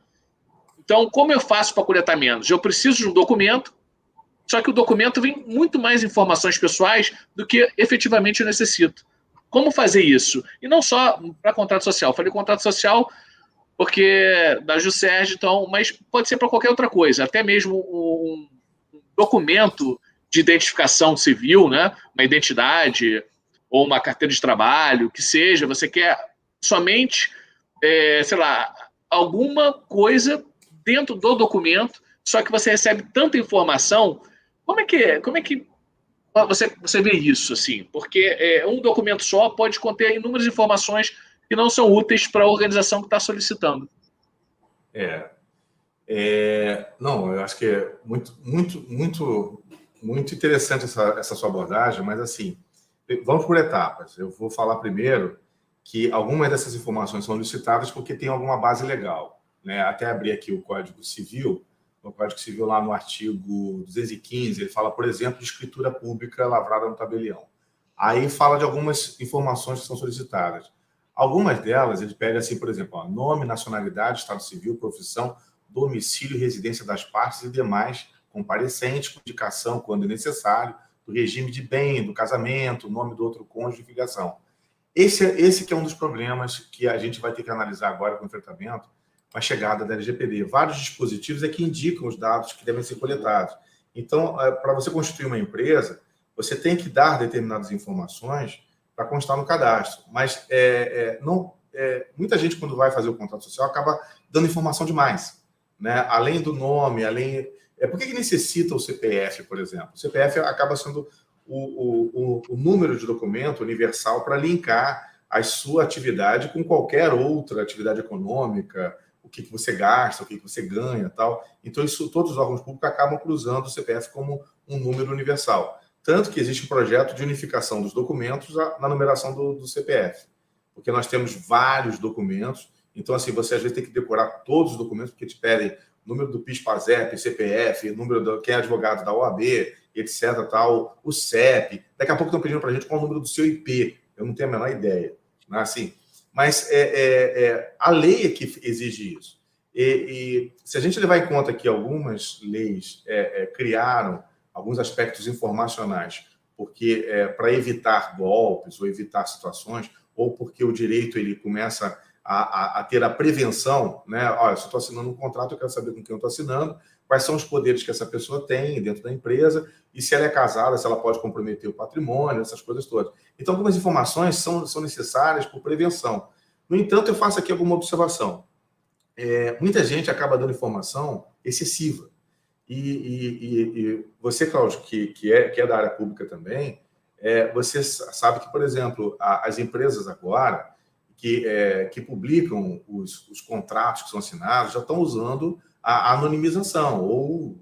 A: Então, como eu faço para coletar menos? Eu preciso de um documento, só que o documento vem muito mais informações pessoais do que efetivamente eu necessito. Como fazer isso? E não só para contrato social. Falei contrato social porque da Juscerge, então, mas pode ser para qualquer outra coisa, até mesmo um documento de identificação civil, né, uma identidade ou uma carteira de trabalho, que seja, você quer somente, é, sei lá, alguma coisa dentro do documento, só que você recebe tanta informação, como é que como é que você, você vê isso assim? Porque é, um documento só pode conter inúmeras informações que não são úteis para a organização que está solicitando.
C: É, é, não, eu acho que é muito, muito, muito, muito interessante essa, essa sua abordagem, mas assim, vamos por etapas. Eu vou falar primeiro que algumas dessas informações são licitadas porque tem alguma base legal. Né? Até abrir aqui o Código Civil, o Código Civil lá no artigo 215, ele fala, por exemplo, de escritura pública lavrada no tabelião. Aí fala de algumas informações que são solicitadas. Algumas delas, ele pede assim, por exemplo, ó, nome, nacionalidade, estado civil, profissão, domicílio, residência das partes e demais comparecentes, com indicação, quando necessário, do regime de bem, do casamento, nome do outro cônjuge, filiação. Esse, esse que é um dos problemas que a gente vai ter que analisar agora com o enfrentamento, a chegada da LGPD. Vários dispositivos é que indicam os dados que devem ser coletados. Então, é, para você constituir uma empresa, você tem que dar determinadas informações para constar no cadastro. Mas é, é, não, é, muita gente, quando vai fazer o contrato social, acaba dando informação demais. Né? Além do nome, além. É, por que, que necessita o CPF, por exemplo? O CPF acaba sendo o, o, o número de documento universal para linkar a sua atividade com qualquer outra atividade econômica, o que, que você gasta, o que, que você ganha tal. Então, isso, todos os órgãos públicos acabam cruzando o CPF como um número universal. Tanto que existe um projeto de unificação dos documentos na numeração do, do CPF, porque nós temos vários documentos. Então, assim, você às vezes tem que decorar todos os documentos, porque te pedem número do PIS-PASEP, CPF, número do quem é advogado da OAB, etc. Tal, o CEP. Daqui a pouco estão pedindo para a gente qual é o número do seu IP. Eu não tenho a menor ideia. Não é assim? Mas é, é, é, a lei é que exige isso. E, e, se a gente levar em conta que algumas leis é, é, criaram alguns aspectos informacionais, porque para evitar golpes ou evitar situações, ou porque o direito ele começa a, a, a ter a prevenção, né? Olha, se eu estou assinando um contrato, eu quero saber com quem eu estou assinando, quais são os poderes que essa pessoa tem dentro da empresa e se ela é casada, se ela pode comprometer o patrimônio, essas coisas todas. Então, algumas informações são, são necessárias por prevenção. No entanto, eu faço aqui alguma observação. É, muita gente acaba dando informação excessiva. E, e, e, você, Cláudio, que, que, é, que é da área pública também, é, você sabe que, por exemplo, a, as empresas agora que, é, que publicam os, os contratos que são assinados já estão usando a anonimização, ou,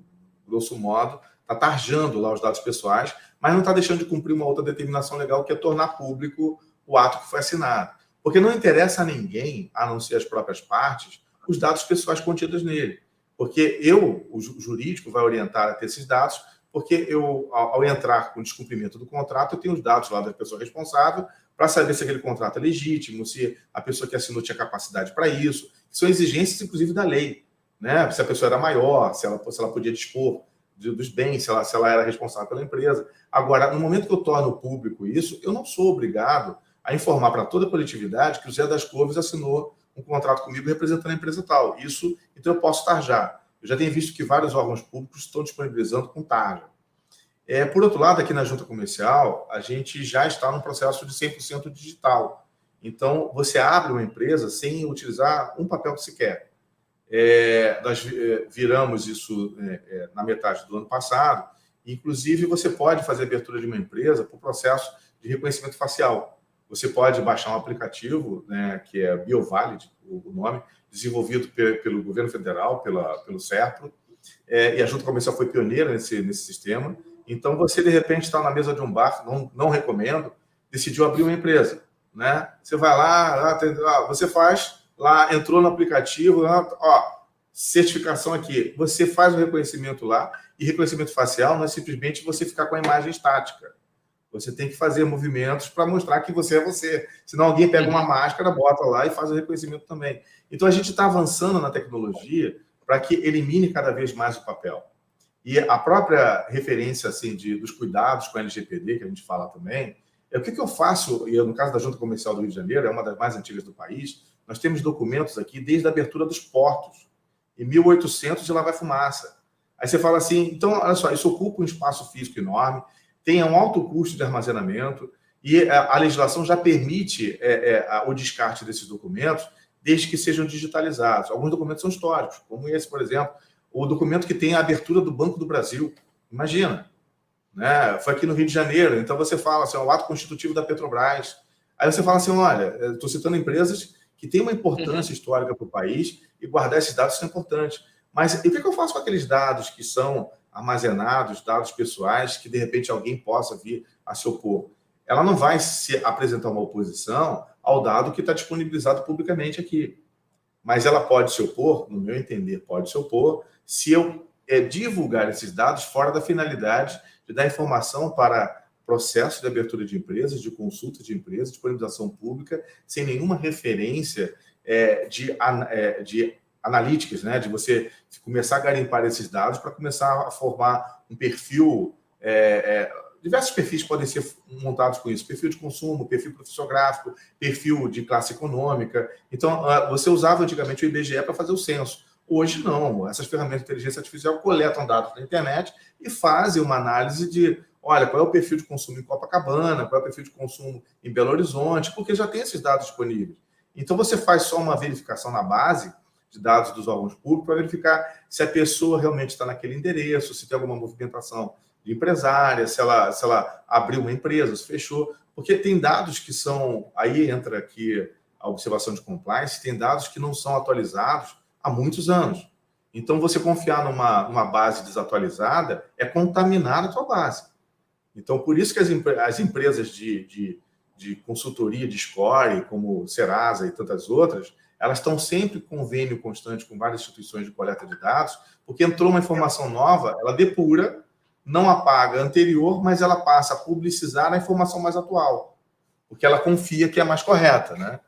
C: grosso modo, está tarjando lá os dados pessoais, mas não está deixando de cumprir uma outra determinação legal, que é tornar público o ato que foi assinado. Porque não interessa a ninguém, a não ser as próprias partes, os dados pessoais contidos nele. Porque eu, o jurídico, vai orientar a ter esses dados, porque eu, ao, entrar com o descumprimento do contrato, eu tenho os dados lá da pessoa responsável para saber se aquele contrato é legítimo, se a pessoa que assinou tinha capacidade para isso, são exigências, inclusive, da lei né? Se a pessoa era maior, se ela, se ela podia dispor dos bens, se ela, se ela era responsável pela empresa. Agora, no momento que eu torno público isso, eu não sou obrigado a informar para toda a coletividade que o Zé das Couves assinou um contrato comigo representando a empresa tal. Isso, então eu posso tarjar. Eu já tenho visto que vários órgãos públicos estão disponibilizando com tarja. É, por outro lado, aqui na junta comercial, a gente já está num processo de 100% digital. Então, você abre uma empresa sem utilizar um papel que se quer. É, nós é, viramos isso é, é, na metade do ano passado. Inclusive, você pode fazer abertura de uma empresa por processo de reconhecimento facial. Você pode baixar um aplicativo, né, que é BioValid, o nome, desenvolvido pelo governo federal, pela, pelo SERPRO, é, e a Junta Comercial foi pioneira nesse, nesse sistema. Então, você, de repente, está na mesa de um bar, não, não recomendo, decidiu abrir uma empresa. Né? Você vai lá, lá você faz lá, entrou no aplicativo, ó, certificação aqui. Você faz o reconhecimento lá, e reconhecimento facial não é simplesmente você ficar com a imagem estática. Você tem que fazer movimentos para mostrar que você é você. Senão alguém pega uma máscara, bota lá e faz o reconhecimento também. Então a gente está avançando na tecnologia para que elimine cada vez mais o papel. E a própria referência assim de, dos cuidados com a LGPD, que a gente fala também, é o que, que eu faço, e no caso da Junta Comercial do Rio de Janeiro, é uma das mais antigas do país, nós temos documentos aqui desde a abertura dos portos. Em 1800 de lá vai fumaça. Aí você fala assim, então, olha só, isso ocupa um espaço físico enorme, tem um alto custo de armazenamento e a, legislação já permite é, é, o descarte desses documentos desde que sejam digitalizados. Alguns documentos são históricos, como esse, por exemplo, o documento que tem a abertura do Banco do Brasil. Imagina, né? Foi aqui no Rio de Janeiro. Então você fala assim, é o ato constitutivo da Petrobras. Aí você fala assim, olha, estou citando empresas que tem uma importância uhum. histórica para o país e guardar esses dados é importante. Mas e o que eu faço com aqueles dados que são armazenados, dados pessoais, que de repente alguém possa vir a se opor? Ela não vai se apresentar uma oposição ao dado que está disponibilizado publicamente aqui. Mas ela pode se opor, no meu entender, pode se opor, se eu é, divulgar esses dados fora da finalidade de dar informação para processo de abertura de empresas, de consulta de empresas, disponibilização pública, sem nenhuma referência é, de, é, de analíticas, né? de você começar a garimpar esses dados para começar a formar um perfil. É, é, diversos perfis podem ser montados com isso: perfil de consumo, perfil profissionográfico, perfil de classe econômica. Então, você usava antigamente o IBGE para fazer o censo. Hoje não. Essas ferramentas de inteligência artificial coletam dados na internet e fazem uma análise de olha, qual é o perfil de consumo em Copacabana, qual é o perfil de consumo em Belo Horizonte, porque já tem esses dados disponíveis. Então você faz só uma verificação na base de dados dos órgãos públicos para verificar se a pessoa realmente está naquele endereço, se tem alguma movimentação de empresária, se ela, se ela abriu uma empresa, se fechou, porque tem dados que são, aí entra aqui a observação de compliance, tem dados que não são atualizados há muitos anos. Então, você confiar numa, numa base desatualizada é contaminar a sua base. Então, por isso que as, as empresas de, de, de, consultoria de score, como Serasa e tantas outras, elas estão sempre com convênio constante com várias instituições de coleta de dados, porque entrou uma informação nova, ela depura, não apaga a anterior, mas ela passa a publicizar a informação mais atual, porque ela confia que é mais correta, né?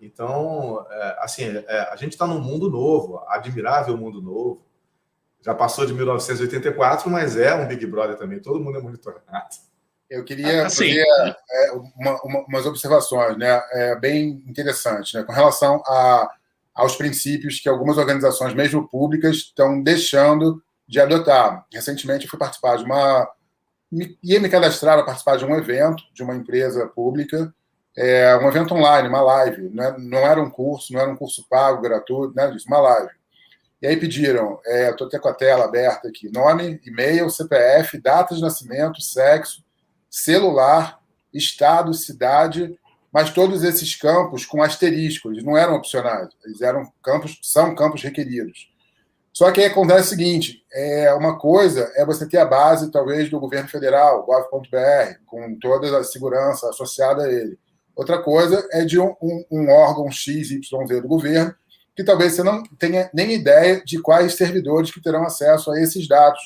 C: Então, é, assim, é, a gente está num mundo novo, admirável mundo novo, já passou de 1984, mas é um Big Brother também, todo mundo é monitorado.
B: Eu queria assim, fazer é, uma, uma, umas observações né, é, bem interessantes né, com relação a, aos princípios que algumas organizações, mesmo públicas, estão deixando de adotar. Recentemente, eu fui participar de uma. ia me cadastrar para participar de um evento de uma empresa pública, é, um evento online, uma live. Não, é, não era um curso, não era um curso pago, gratuito, nada disso, uma live. E aí pediram, é, estou até com a tela aberta aqui, nome, e-mail, CPF, data de nascimento, sexo, celular, estado, cidade, mas todos esses campos com asterisco, eles não eram opcionais, eles eram campos, são campos requeridos. Só que aí acontece o seguinte: é, uma coisa é você ter a base, talvez, do governo federal, gov.br, com toda a segurança associada a ele. Outra coisa é de um, um, um órgão XYZ do governo que talvez você não tenha nem ideia de quais servidores que terão acesso a esses dados.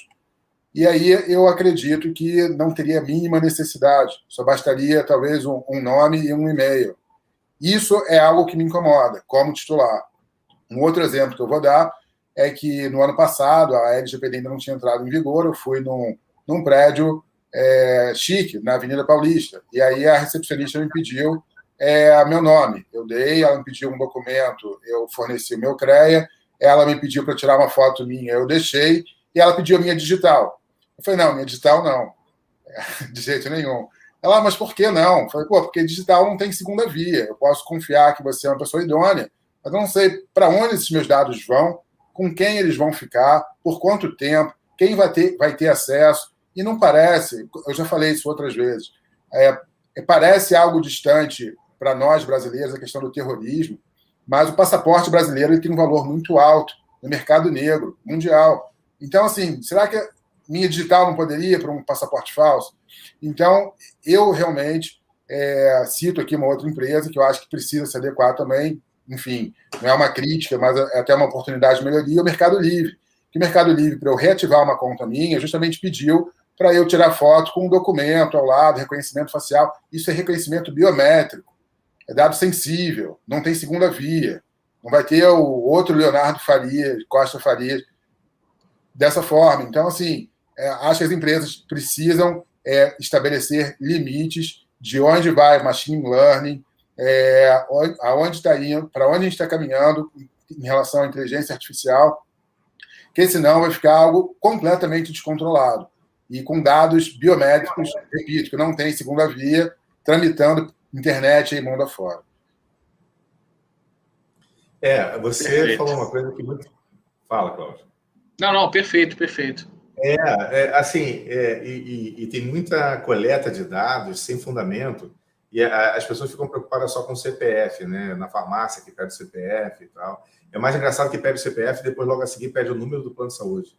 B: E aí eu acredito que não teria a mínima necessidade, só bastaria talvez um, um nome e um e-mail. Isso é algo que me incomoda, como titular. Um outro exemplo que eu vou dar é que no ano passado a LGPD ainda não tinha entrado em vigor, eu fui num, num prédio é, chique, na Avenida Paulista, e aí a recepcionista me pediu é, meu nome. Eu dei, ela me pediu um documento, eu forneci o meu CREA, ela me pediu para tirar uma foto minha, eu deixei, e ela pediu a minha digital. Eu falei, não, minha digital não, <laughs> de jeito nenhum. Ela, mas por que não? Eu falei, pô, porque digital não tem segunda via. Eu posso confiar que você é uma pessoa idônea, mas eu não sei para onde esses meus dados vão, com quem eles vão ficar, por quanto tempo, quem vai ter, vai ter acesso. E não parece, eu já falei isso outras vezes, é, parece algo distante para nós brasileiros a questão do terrorismo, mas o passaporte brasileiro tem um valor muito alto no mercado negro mundial. Então, assim, será que minha digital não poderia para um passaporte falso? Então, eu realmente é, cito aqui uma outra empresa que eu acho que precisa se adequar também. Enfim, não é uma crítica, mas é até uma oportunidade de melhoria. O Mercado Livre. Que o Mercado Livre, para eu reativar uma conta minha, justamente pediu para eu tirar foto com um documento ao lado, reconhecimento facial. Isso é reconhecimento biométrico é dado sensível, não tem segunda via. Não vai ter o outro Leonardo Faria, Costa Faria, dessa forma. Então, assim, é, acho que as empresas precisam é, estabelecer limites de onde vai machine learning, é, aonde está indo, para onde a gente está caminhando em relação à inteligência artificial, que senão vai ficar algo completamente descontrolado e com dados biométricos, repito, que não tem segunda via, tramitando internet aí mundo afora.
C: É, você perfeito. falou uma coisa que muito. Fala, Cláudio.
A: Não, não, perfeito, perfeito.
C: É, é assim, é, e, e, e, tem muita coleta de dados sem fundamento, e a, as pessoas ficam preocupadas só com o CPF, né? Na farmácia que pede o CPF e tal. É mais engraçado que pede o CPF e depois logo a seguir pede o número do plano de saúde.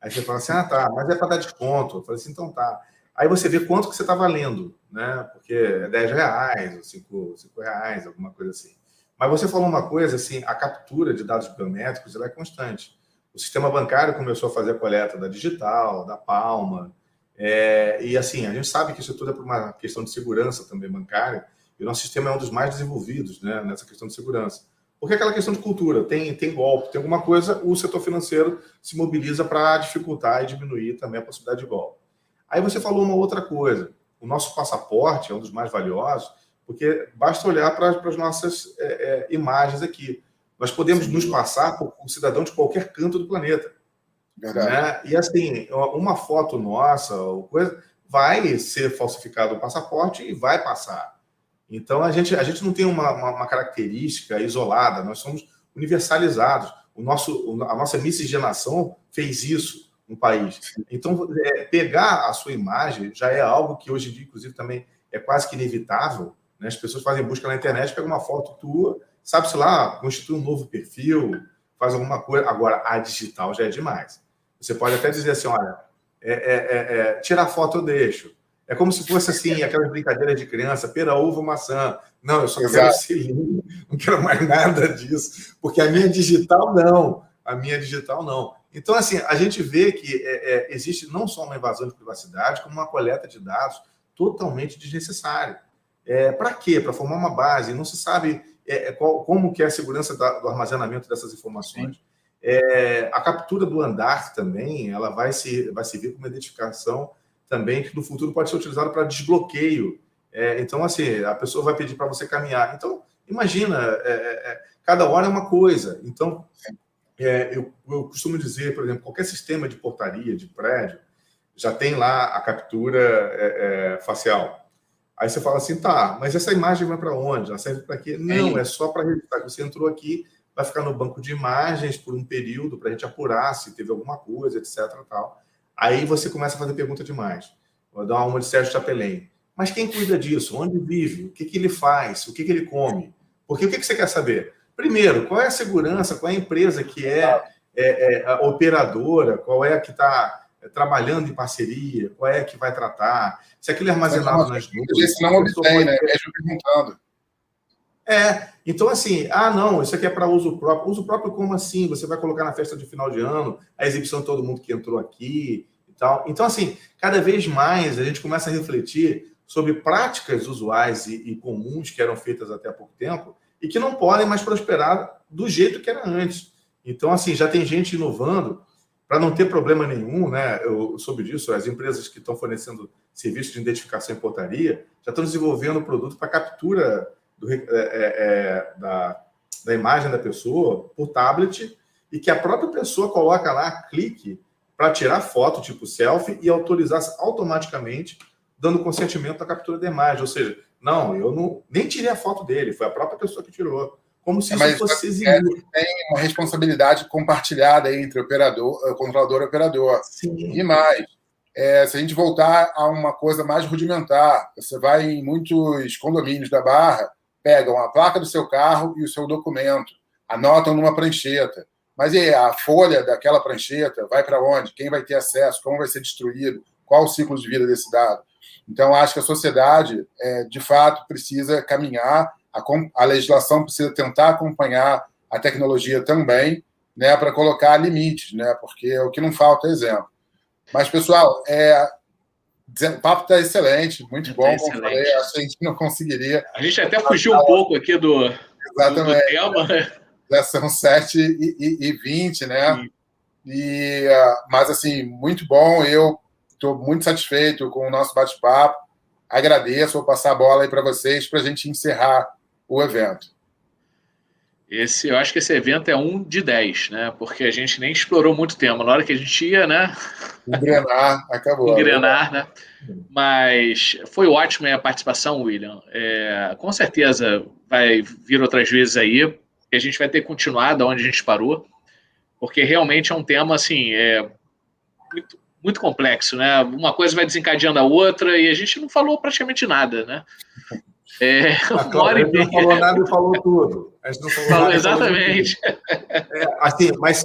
C: Aí você fala assim: ah, tá, mas é para dar desconto. Eu falei assim: então tá. Aí você vê quanto que você está valendo, né? Porque é 10 reais, ou 5, 5 reais, alguma coisa assim. Mas você falou uma coisa, assim, a captura de dados biométricos ela é constante. O sistema bancário começou a fazer a coleta da digital, da palma, é, e assim, a gente sabe que isso tudo é por uma questão de segurança também bancária, e o nosso sistema é um dos mais desenvolvidos né, nessa questão de segurança. Porque é aquela questão de cultura, tem, tem golpe, tem alguma coisa, o setor financeiro se mobiliza para dificultar e diminuir também a possibilidade de golpe. Aí você falou uma outra coisa. O nosso passaporte é um dos mais valiosos, porque basta olhar para, as nossas é, é, imagens aqui. Nós podemos Sim. nos passar por um cidadão de qualquer canto do planeta. Né? E assim, uma foto nossa, coisa, vai ser falsificado o passaporte e vai passar. Então a gente, a gente não tem uma, uma, uma característica isolada, nós somos universalizados. O nosso, a nossa miscigenação fez isso no país. Então, é, pegar a sua imagem já é algo que hoje em dia, inclusive, também é quase que inevitável. Né? As pessoas fazem busca na internet, pegam uma foto tua, sabe-se lá, constitui um novo perfil, faz alguma coisa. Agora, a digital já é demais. Você pode até dizer assim: olha, é, é, é, é tirar foto eu deixo. É como se fosse assim, aquelas brincadeiras de criança, pera, uva, maçã. Não, eu só Exato. quero selinho, <laughs> não quero mais nada disso, porque a minha digital não, a minha digital não. Então, assim, a gente vê que é, é, existe não só uma invasão de privacidade, como uma coleta de dados totalmente desnecessária. É, Para quê? Para formar uma base. Não se sabe é, é, qual, como que é a segurança da, do armazenamento dessas informações. É, a captura do andar também, ela vai se, vai se ver como identificação também que no futuro pode ser utilizado para desbloqueio. Então, assim, a pessoa vai pedir para você caminhar. Então, imagina, cada hora é uma coisa. Então, é, eu, eu, costumo dizer, por exemplo, qualquer sistema de portaria, de prédio, já tem lá a captura é, facial. Aí você fala assim, tá, mas essa imagem vai para onde? Ela serve para quê? Não, é só para registrar que você entrou aqui, vai ficar no banco de imagens por um período para a gente apurar se teve alguma coisa, etc. Tal. Aí você começa a fazer pergunta demais. Vou dar uma de Sérgio Chapelin. Mas quem cuida disso? Onde vive? O que, que ele faz? O que, que ele come? Porque o que, que você quer saber? Primeiro, qual é a segurança? Qual é a empresa que é, é, é a operadora? Qual é a que está é, trabalhando em parceria? Qual é a que vai tratar? Se aquilo é armazenado nas
B: nuvens. Não obtém, né? Mesmo perguntando.
C: É, então assim, ah, não, isso aqui é para uso próprio. Uso próprio, como assim? Você vai colocar na festa de final de ano a exibição de todo mundo que entrou aqui e tal. Então, assim, cada vez mais a gente começa a refletir sobre práticas usuais e, e comuns que eram feitas até há pouco tempo e que não podem mais prosperar do jeito que era antes. Então, assim, já tem gente inovando para não ter problema nenhum, né? Eu soube disso, as empresas que estão fornecendo serviços de identificação e portaria já estão desenvolvendo produto para captura do, é, é, é, da, da imagem da pessoa por tablet e que a própria pessoa coloca lá, clique, para tirar foto, tipo selfie, e autorizar automaticamente, dando consentimento à captura da imagem. Ou seja, não, eu não nem tirei a foto dele, foi a própria pessoa que tirou. Como se é, isso fosse exigir.
B: Tem uma responsabilidade compartilhada entre operador, eh, controlador e operador. Sim. E mais, é, se a gente voltar a uma coisa mais rudimentar, você vai em muitos condomínios da Barra, pegam a placa do seu carro e o seu documento, anotam numa prancheta. Mas e a folha daquela prancheta vai para onde? Quem vai ter acesso? Como vai ser destruído? Qual o ciclo de vida desse dado? Então, acho que a sociedade, é, de fato, precisa caminhar, a, a, legislação precisa tentar acompanhar a tecnologia também, né, para colocar limites, né, porque o que não falta é exemplo. Mas, pessoal, é, o papo está excelente, muito tá bom. Excelente. Falei, acho que a gente não conseguiria.
A: A gente até fugiu um pouco aqui do, Exatamente. do tema.
B: Já são 7 e, e, e 20, né? E, uh, mas, assim, muito bom. Eu estou muito satisfeito com o nosso bate-papo. Agradeço, vou passar a bola aí para vocês para a gente encerrar o evento.
A: Esse, eu acho que esse evento é um de 10, né? Porque a gente nem explorou muito tempo. Na hora que a gente ia, né?
B: Engrenar, acabou.
A: Engrenar, né? Mas foi ótima a participação, William. É, com certeza vai vir outras vezes aí. E a gente vai ter continuado onde a gente parou. Porque realmente é um tema, assim, é muito, muito complexo, né? Uma coisa vai desencadeando a outra e a gente não falou praticamente nada, né?
C: É, ah, meia. não falou nada e falou tudo. A gente não falou, falou nada,
A: exatamente.
C: É, assim, mas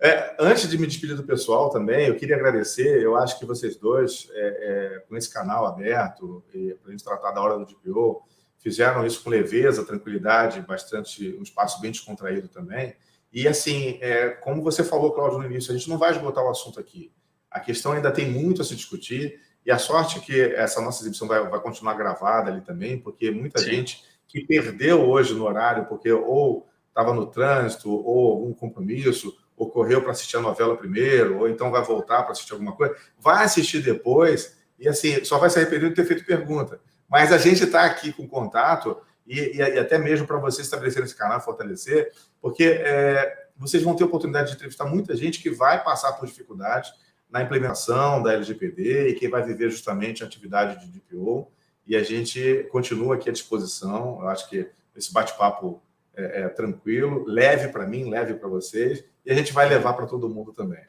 C: é, antes de me despedir do pessoal também, eu queria agradecer. Eu acho que vocês dois, é, é com esse canal aberto, para a gente tratar da hora do DPO, fizeram isso com leveza, tranquilidade, bastante, um espaço bem descontraído também. E assim, é, como você falou, Cláudio, no início, a gente não vai esgotar o assunto aqui. A questão ainda tem muito a se discutir. E a sorte é que essa nossa exibição vai, vai continuar gravada ali também, porque muita Sim. gente que perdeu hoje no horário, porque ou estava no trânsito, ou algum compromisso, ou correu para assistir a novela primeiro, ou então vai voltar para assistir alguma coisa, vai assistir depois e assim só vai se arrepender de ter feito pergunta. Mas a gente está aqui com contato e, e, e até mesmo para vocês estabelecerem esse canal, fortalecer, porque é, vocês vão ter oportunidade de entrevistar muita gente que vai passar por dificuldades na implementação da LGPD e quem vai viver justamente a atividade de DPO. E a gente continua aqui à disposição. Eu acho que esse bate-papo é, é, tranquilo, leve para mim, leve para vocês, e a gente vai levar para todo mundo também.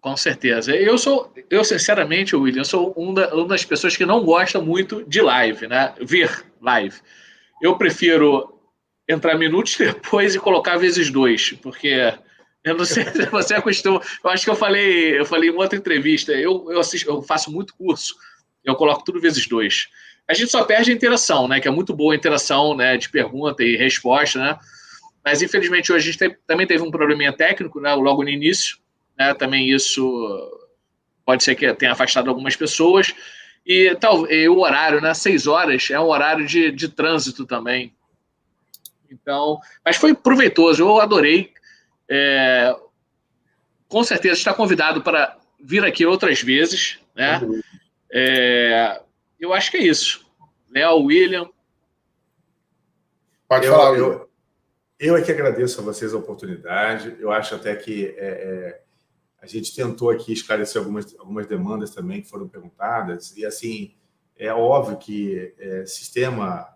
A: Com certeza. Eu sou, eu sinceramente, William, sou um da, uma das pessoas que não gosta muito de live, né? Ver live. Eu prefiro entrar minutos <laughs> depois e colocar vezes dois, porque eu não sei se você acostuma. Eu acho que eu falei, eu falei em outra entrevista. Eu, eu, assisto, eu faço muito curso, eu coloco tudo vezes dois. A gente só perde a interação, né? Que é muito boa a interação né, de pergunta e resposta, né? Mas infelizmente hoje a gente tem, também teve um probleminha técnico, né? Logo no início, né? Também isso pode ser que tenha afastado algumas pessoas. E tal, e o horário, né? Seis horas é um horário de, de trânsito também. Então, mas foi proveitoso. Eu adorei é, com certeza está convidado para vir aqui outras vezes, Né? É, eu acho que é isso. Léo, William.
C: Pode eu, falar, William. Eu, eu é que agradeço a vocês a oportunidade. Eu acho até que é, é, a gente tentou aqui esclarecer algumas, algumas demandas também que foram perguntadas. E, assim, é óbvio que é, sistema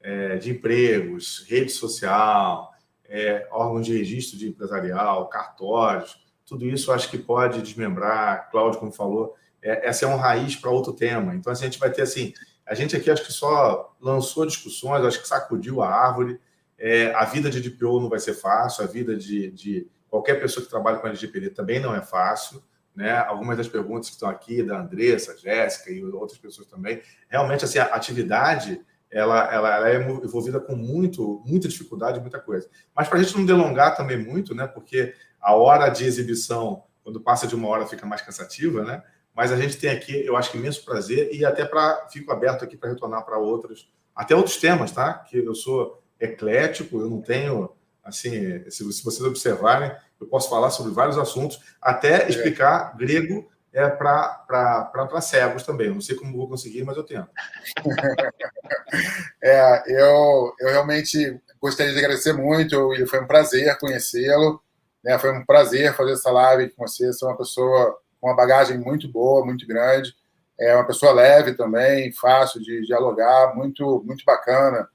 C: é, de empregos, rede social, é, órgãos de registro de empresarial, cartórios, tudo isso acho que pode desmembrar. Cláudio, como falou, é, essa é uma raiz para outro tema. Então, assim, a gente vai ter assim. A gente aqui acho que só lançou discussões, acho que sacudiu a árvore. É, a vida de DPO não vai ser fácil, a vida de, de qualquer pessoa que trabalha com LGPD também não é fácil. Né? Algumas das perguntas que estão aqui, da Andressa, Jéssica e outras pessoas também, realmente assim, a atividade ela, ela, ela, é envolvida com muito, muita dificuldade, muita coisa. Mas para a gente não delongar também muito, né? Porque a hora de exibição, quando passa de uma hora, fica mais cansativa, né? Mas a gente tem aqui, eu acho que imenso prazer e até para fico aberto aqui para retornar para outros, até outros temas, tá? Que eu sou eclético, eu não tenho assim, se, se vocês observarem, eu posso falar sobre vários assuntos, até explicar grego é para cegos também. Não sei como vou conseguir, mas eu tento. <laughs>
B: é, eu, eu realmente gostaria de agradecer muito, e foi um prazer conhecê-lo. Né? Foi um prazer fazer essa live com você. Você é uma pessoa com uma bagagem muito boa, muito grande. É uma pessoa leve também, fácil de dialogar, muito, muito bacana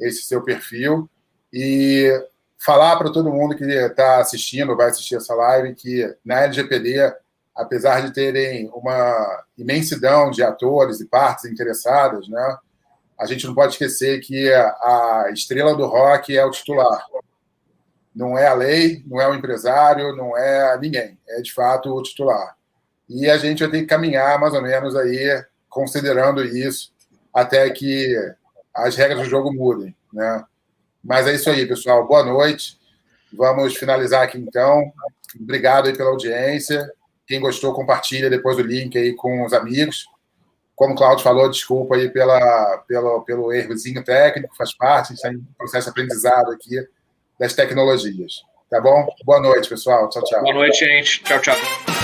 B: esse seu perfil. E falar para todo mundo que está assistindo, vai assistir essa live, que na LGPD apesar de terem uma imensidão de atores e partes interessadas, né, a gente não pode esquecer que a estrela do rock é o titular. Não é a lei, não é o empresário, não é ninguém. É, de fato, o titular. E a gente vai ter que caminhar mais ou menos aí, considerando isso, até que as regras do jogo mudem. Né? Mas é isso aí, pessoal. Boa noite. Vamos finalizar aqui, então. Obrigado aí pela audiência. Quem gostou, compartilha depois o link aí com os amigos. Como o Claudio falou, desculpa aí pela, pelo, pelo errozinho técnico, faz parte, está em processo aprendizado aqui das tecnologias. Tá bom? Boa noite, pessoal. Tchau, tchau.
A: Boa noite, gente. Tchau, tchau.